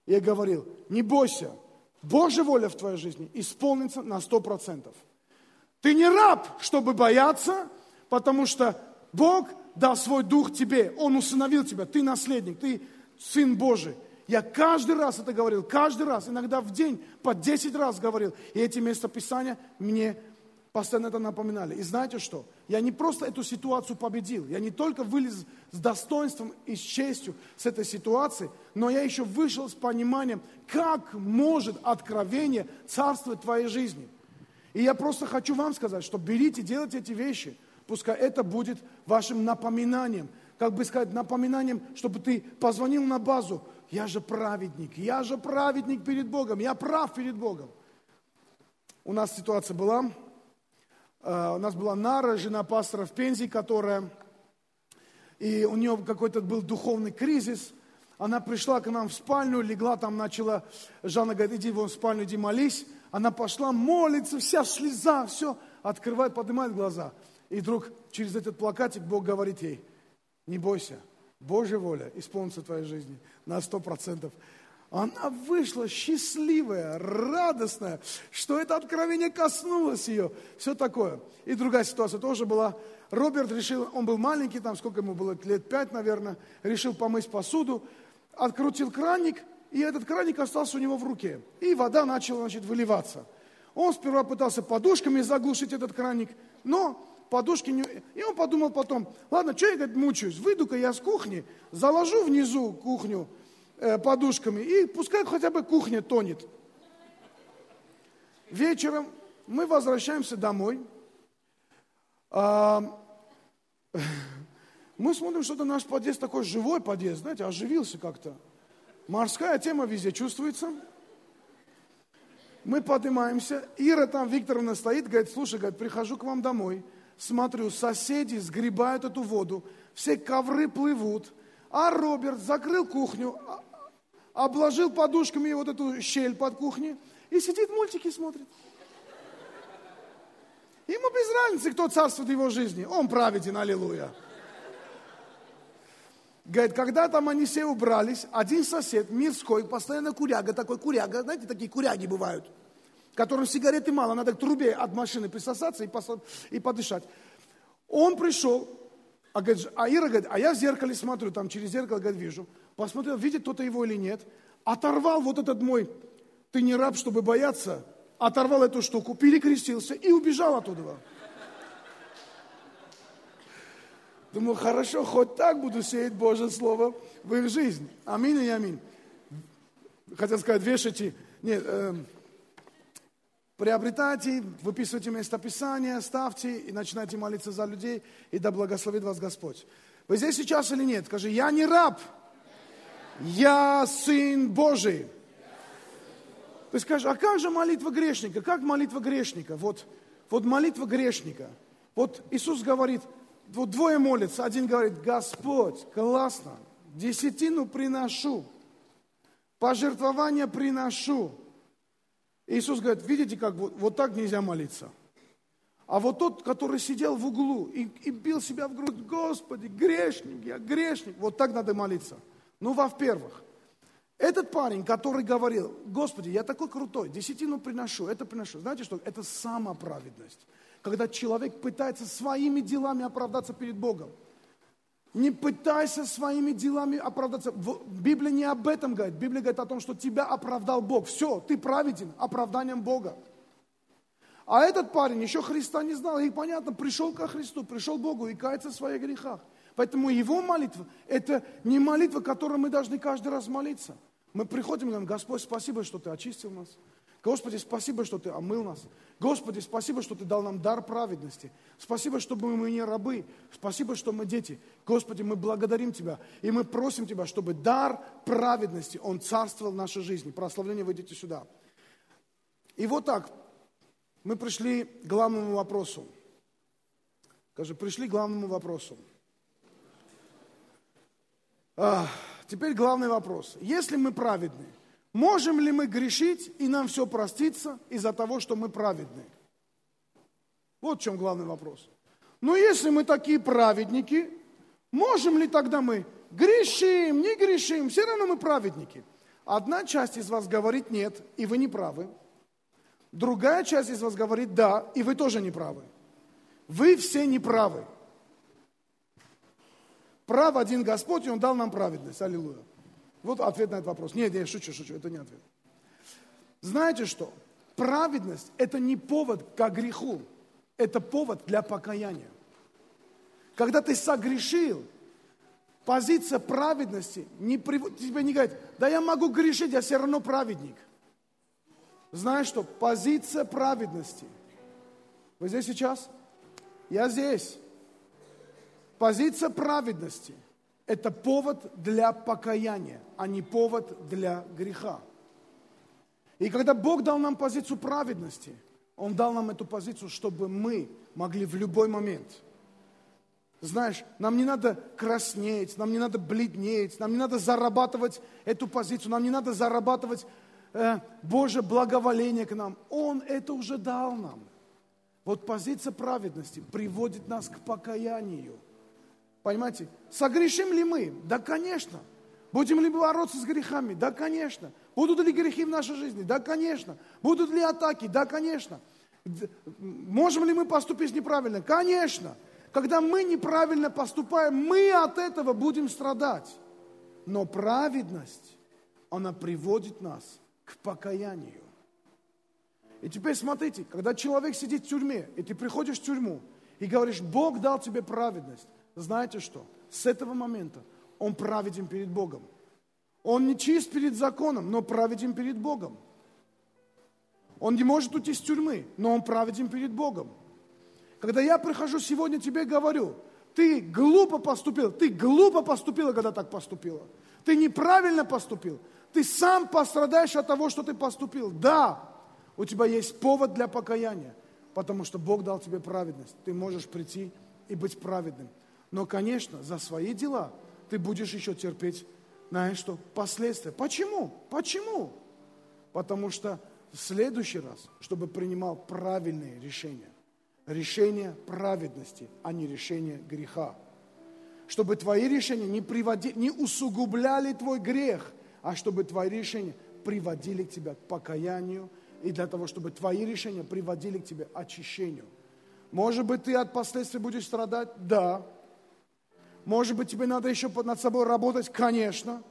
Speaker 1: и я говорил, не бойся, Божья воля в твоей жизни исполнится на сто процентов. Ты не раб, чтобы бояться, потому что Бог дал свой дух тебе, Он усыновил тебя, ты наследник, ты сын Божий. Я каждый раз это говорил, каждый раз, иногда в день по 10 раз говорил. И эти местописания мне постоянно это напоминали. И знаете что? Я не просто эту ситуацию победил, я не только вылез с достоинством и с честью с этой ситуации, но я еще вышел с пониманием, как может откровение царствовать в твоей жизни. И я просто хочу вам сказать, что берите, делайте эти вещи. Пускай это будет вашим напоминанием. Как бы сказать, напоминанием, чтобы ты позвонил на базу. Я же праведник, я же праведник перед Богом, я прав перед Богом. У нас ситуация была, э, у нас была Нара, жена пастора в Пензе, которая, и у нее какой-то был духовный кризис. Она пришла к нам в спальню, легла там, начала, Жанна говорит, иди вон в спальню, иди молись. Она пошла, молится, вся в слезах, все, открывает, поднимает глаза. И вдруг через этот плакатик Бог говорит ей, не бойся, Божья воля исполнится в твоей жизни на сто процентов. Она вышла счастливая, радостная, что это откровение коснулось ее. Все такое. И другая ситуация тоже была. Роберт решил, он был маленький, там сколько ему было, лет пять, наверное, решил помыть посуду, открутил краник, и этот краник остался у него в руке. И вода начала, значит, выливаться. Он сперва пытался подушками заглушить этот краник, но подушки не... И он подумал потом, ладно, что я говорит, мучаюсь, выйду-ка я с кухни, заложу внизу кухню э, подушками, и пускай хотя бы кухня тонет. Вечером мы возвращаемся домой. А, [laughs] мы смотрим, что это наш подъезд такой живой подъезд, знаете, оживился как-то. Морская тема везде чувствуется. Мы поднимаемся, Ира там, Викторовна стоит, говорит, слушай, говорит, прихожу к вам домой – смотрю, соседи сгребают эту воду, все ковры плывут, а Роберт закрыл кухню, а, обложил подушками вот эту щель под кухней и сидит мультики смотрит. Ему без разницы, кто царствует в его жизни. Он праведен, аллилуйя. Говорит, когда там они все убрались, один сосед, мирской, постоянно куряга, такой куряга, знаете, такие куряги бывают – которым сигареты мало, надо к трубе от машины присосаться и, посо... и подышать. Он пришел, а, говорит, а Ира говорит, а я в зеркале смотрю, там через зеркало, говорит, вижу. Посмотрел, видит кто-то его или нет. Оторвал вот этот мой, ты не раб, чтобы бояться, оторвал эту штуку, перекрестился и убежал оттуда. Думаю, хорошо, хоть так буду сеять Божье Слово в их жизнь. Аминь и аминь. Хотел сказать, вешайте. Нет, э, приобретайте, выписывайте местописание, ставьте и начинайте молиться за людей, и да благословит вас Господь. Вы здесь сейчас или нет? Скажи, я не раб, я сын Божий. Ты скажешь, а как же молитва грешника? Как молитва грешника? Вот, вот молитва грешника. Вот Иисус говорит, вот двое молятся, один говорит, Господь, классно, десятину приношу, пожертвование приношу. Иисус говорит, видите, как вот, вот так нельзя молиться. А вот тот, который сидел в углу и, и бил себя в грудь, Господи, грешник, я грешник, вот так надо молиться. Ну, во-первых, этот парень, который говорил, Господи, я такой крутой, десятину приношу, это приношу. Знаете что? Это самоправедность когда человек пытается своими делами оправдаться перед Богом. Не пытайся своими делами оправдаться. Библия не об этом говорит. Библия говорит о том, что тебя оправдал Бог. Все, ты праведен оправданием Бога. А этот парень еще Христа не знал. И понятно, пришел ко Христу, пришел к Богу и кается в своих грехах. Поэтому его молитва, это не молитва, которую мы должны каждый раз молиться. Мы приходим и говорим, Господь, спасибо, что Ты очистил нас. Господи, спасибо, что Ты омыл нас. Господи, спасибо, что Ты дал нам дар праведности. Спасибо, что мы не рабы. Спасибо, что мы дети. Господи, мы благодарим Тебя. И мы просим Тебя, чтобы дар праведности, он царствовал в нашей жизни. Прославление, выйдите сюда. И вот так, мы пришли к главному вопросу. Скажи, пришли к главному вопросу. А, теперь главный вопрос. Если мы праведны, Можем ли мы грешить, и нам все простится из-за того, что мы праведны? Вот в чем главный вопрос. Но если мы такие праведники, можем ли тогда мы грешим, не грешим, все равно мы праведники? Одна часть из вас говорит нет, и вы не правы. Другая часть из вас говорит да, и вы тоже не правы. Вы все не правы. Прав один Господь, и Он дал нам праведность. Аллилуйя. Вот ответ на этот вопрос. Нет, я шучу, шучу, это не ответ. Знаете что? Праведность – это не повод к греху, это повод для покаяния. Когда ты согрешил, позиция праведности не приводит, тебе не говорит, да я могу грешить, я все равно праведник. Знаешь что? Позиция праведности. Вы здесь сейчас? Я здесь. Позиция праведности – это повод для покаяния, а не повод для греха. И когда Бог дал нам позицию праведности, Он дал нам эту позицию, чтобы мы могли в любой момент, знаешь, нам не надо краснеть, нам не надо бледнеть, нам не надо зарабатывать эту позицию, нам не надо зарабатывать э, Божье благоволение к нам. Он это уже дал нам. Вот позиция праведности приводит нас к покаянию – Понимаете? Согрешим ли мы? Да, конечно. Будем ли бороться с грехами? Да, конечно. Будут ли грехи в нашей жизни? Да, конечно. Будут ли атаки? Да, конечно. Можем ли мы поступить неправильно? Конечно. Когда мы неправильно поступаем, мы от этого будем страдать. Но праведность, она приводит нас к покаянию. И теперь смотрите, когда человек сидит в тюрьме, и ты приходишь в тюрьму, и говоришь, Бог дал тебе праведность, знаете что? С этого момента он праведен перед Богом. Он не чист перед законом, но праведен перед Богом. Он не может уйти из тюрьмы, но он праведен перед Богом. Когда я прихожу сегодня, тебе говорю, ты глупо поступил, ты глупо поступила, когда так поступила. Ты неправильно поступил. Ты сам пострадаешь от того, что ты поступил. Да, у тебя есть повод для покаяния, потому что Бог дал тебе праведность. Ты можешь прийти и быть праведным. Но, конечно, за свои дела ты будешь еще терпеть, знаешь что, последствия. Почему? Почему? Потому что в следующий раз, чтобы принимал правильные решения, решения праведности, а не решения греха. Чтобы твои решения не, приводи, не усугубляли твой грех, а чтобы твои решения приводили к тебе к покаянию, и для того, чтобы твои решения приводили к тебе очищению. Может быть, ты от последствий будешь страдать? Да. Может быть, тебе надо еще над собой работать? Конечно.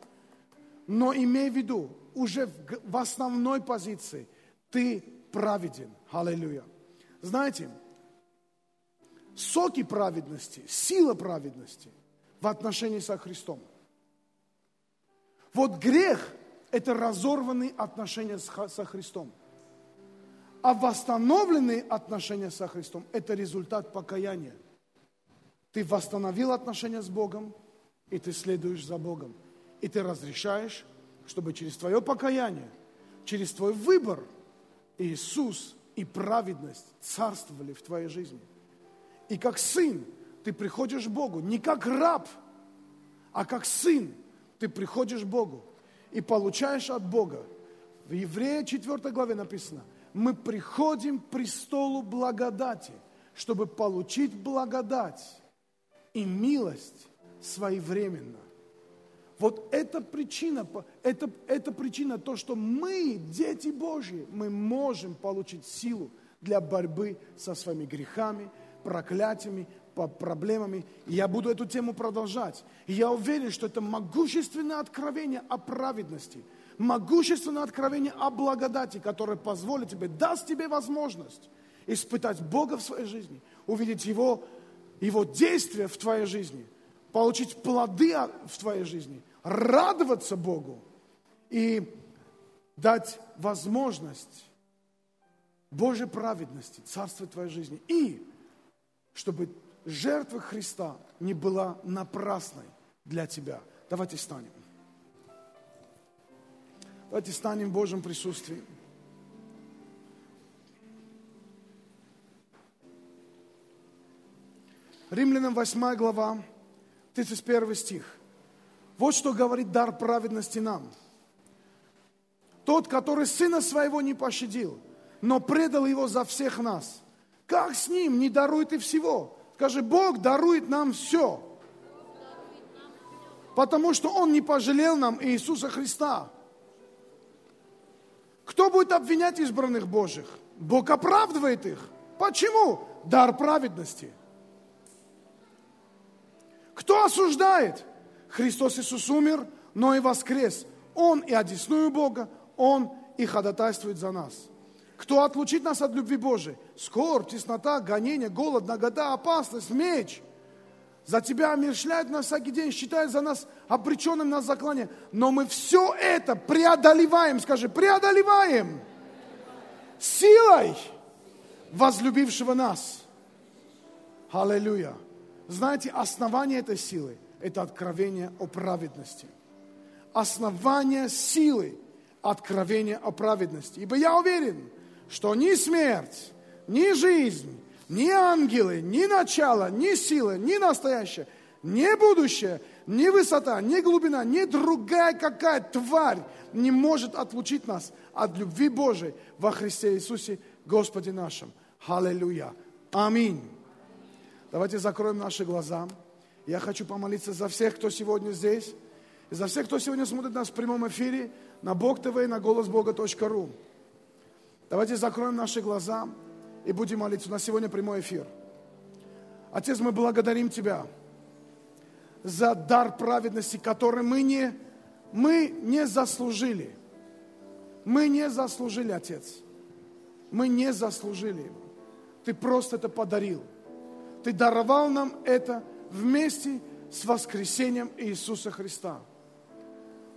Speaker 1: Но имей в виду, уже в, основной позиции ты праведен. Аллилуйя. Знаете, соки праведности, сила праведности в отношении со Христом. Вот грех – это разорванные отношения со Христом. А восстановленные отношения со Христом – это результат покаяния. Ты восстановил отношения с Богом, и ты следуешь за Богом. И ты разрешаешь, чтобы через твое покаяние, через твой выбор Иисус и праведность царствовали в твоей жизни. И как сын ты приходишь к Богу, не как раб, а как сын ты приходишь к Богу и получаешь от Бога. В Еврея 4 главе написано, мы приходим к престолу благодати, чтобы получить благодать и милость своевременно. Вот это причина, это, это причина то, что мы, дети Божьи, мы можем получить силу для борьбы со своими грехами, проклятиями, проблемами. И я буду эту тему продолжать. И я уверен, что это могущественное откровение о праведности, могущественное откровение о благодати, которое позволит тебе, даст тебе возможность испытать Бога в своей жизни, увидеть Его, Его действия в твоей жизни, получить плоды в твоей жизни, радоваться Богу и дать возможность Божьей праведности царствовать в твоей жизни. И чтобы жертва Христа не была напрасной для тебя. Давайте станем. Давайте станем в Божьем присутствии. Римлянам 8 глава, 31 стих. Вот что говорит дар праведности нам. Тот, который сына своего не пощадил, но предал его за всех нас. Как с ним не дарует и всего? Скажи, Бог дарует нам все. Потому что Он не пожалел нам Иисуса Христа. Кто будет обвинять избранных Божьих? Бог оправдывает их. Почему? Дар праведности. Кто осуждает? Христос Иисус умер, но и воскрес. Он и одесную Бога, Он и ходатайствует за нас. Кто отлучит нас от любви Божией? Скорбь, теснота, гонение, голод, нагота, опасность, меч. За тебя омершляют нас всякий день, считают за нас обреченным на заклание. Но мы все это преодолеваем, скажи, преодолеваем силой возлюбившего нас. Аллилуйя. Знаете, основание этой силы – это откровение о праведности. Основание силы – откровение о праведности. Ибо я уверен, что ни смерть, ни жизнь, ни ангелы, ни начало, ни сила, ни настоящее, ни будущее, ни высота, ни глубина, ни другая какая тварь не может отлучить нас от любви Божией во Христе Иисусе Господе нашем. Аллилуйя. Аминь. Давайте закроем наши глаза. Я хочу помолиться за всех, кто сегодня здесь, и за всех, кто сегодня смотрит нас в прямом эфире на Бог ТВ и на голосбога.ру. Давайте закроем наши глаза и будем молиться. У нас сегодня прямой эфир. Отец, мы благодарим Тебя за дар праведности, который мы не, мы не заслужили. Мы не заслужили, Отец. Мы не заслужили его. Ты просто это подарил. Ты даровал нам это вместе с воскресением Иисуса Христа.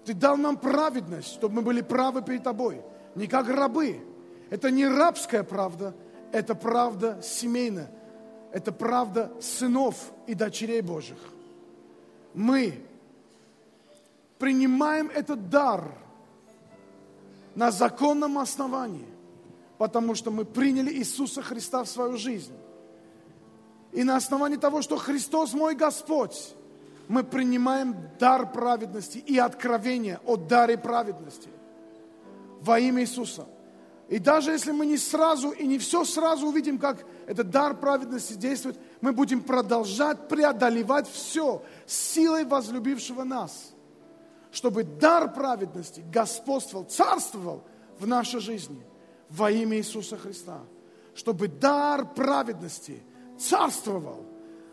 Speaker 1: Ты дал нам праведность, чтобы мы были правы перед Тобой. Не как рабы. Это не рабская правда, это правда семейная. Это правда сынов и дочерей Божьих. Мы принимаем этот дар на законном основании, потому что мы приняли Иисуса Христа в свою жизнь. И на основании того, что Христос мой Господь, мы принимаем дар праведности и откровение о даре праведности во имя Иисуса. И даже если мы не сразу и не все сразу увидим, как этот дар праведности действует, мы будем продолжать преодолевать все силой возлюбившего нас, чтобы дар праведности господствовал, царствовал в нашей жизни во имя Иисуса Христа. Чтобы дар праведности – царствовал,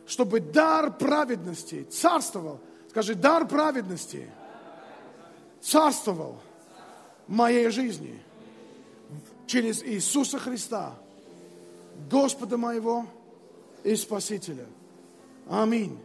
Speaker 1: чтобы дар праведности царствовал. Скажи, дар праведности царствовал в моей жизни через Иисуса Христа, Господа моего и Спасителя. Аминь.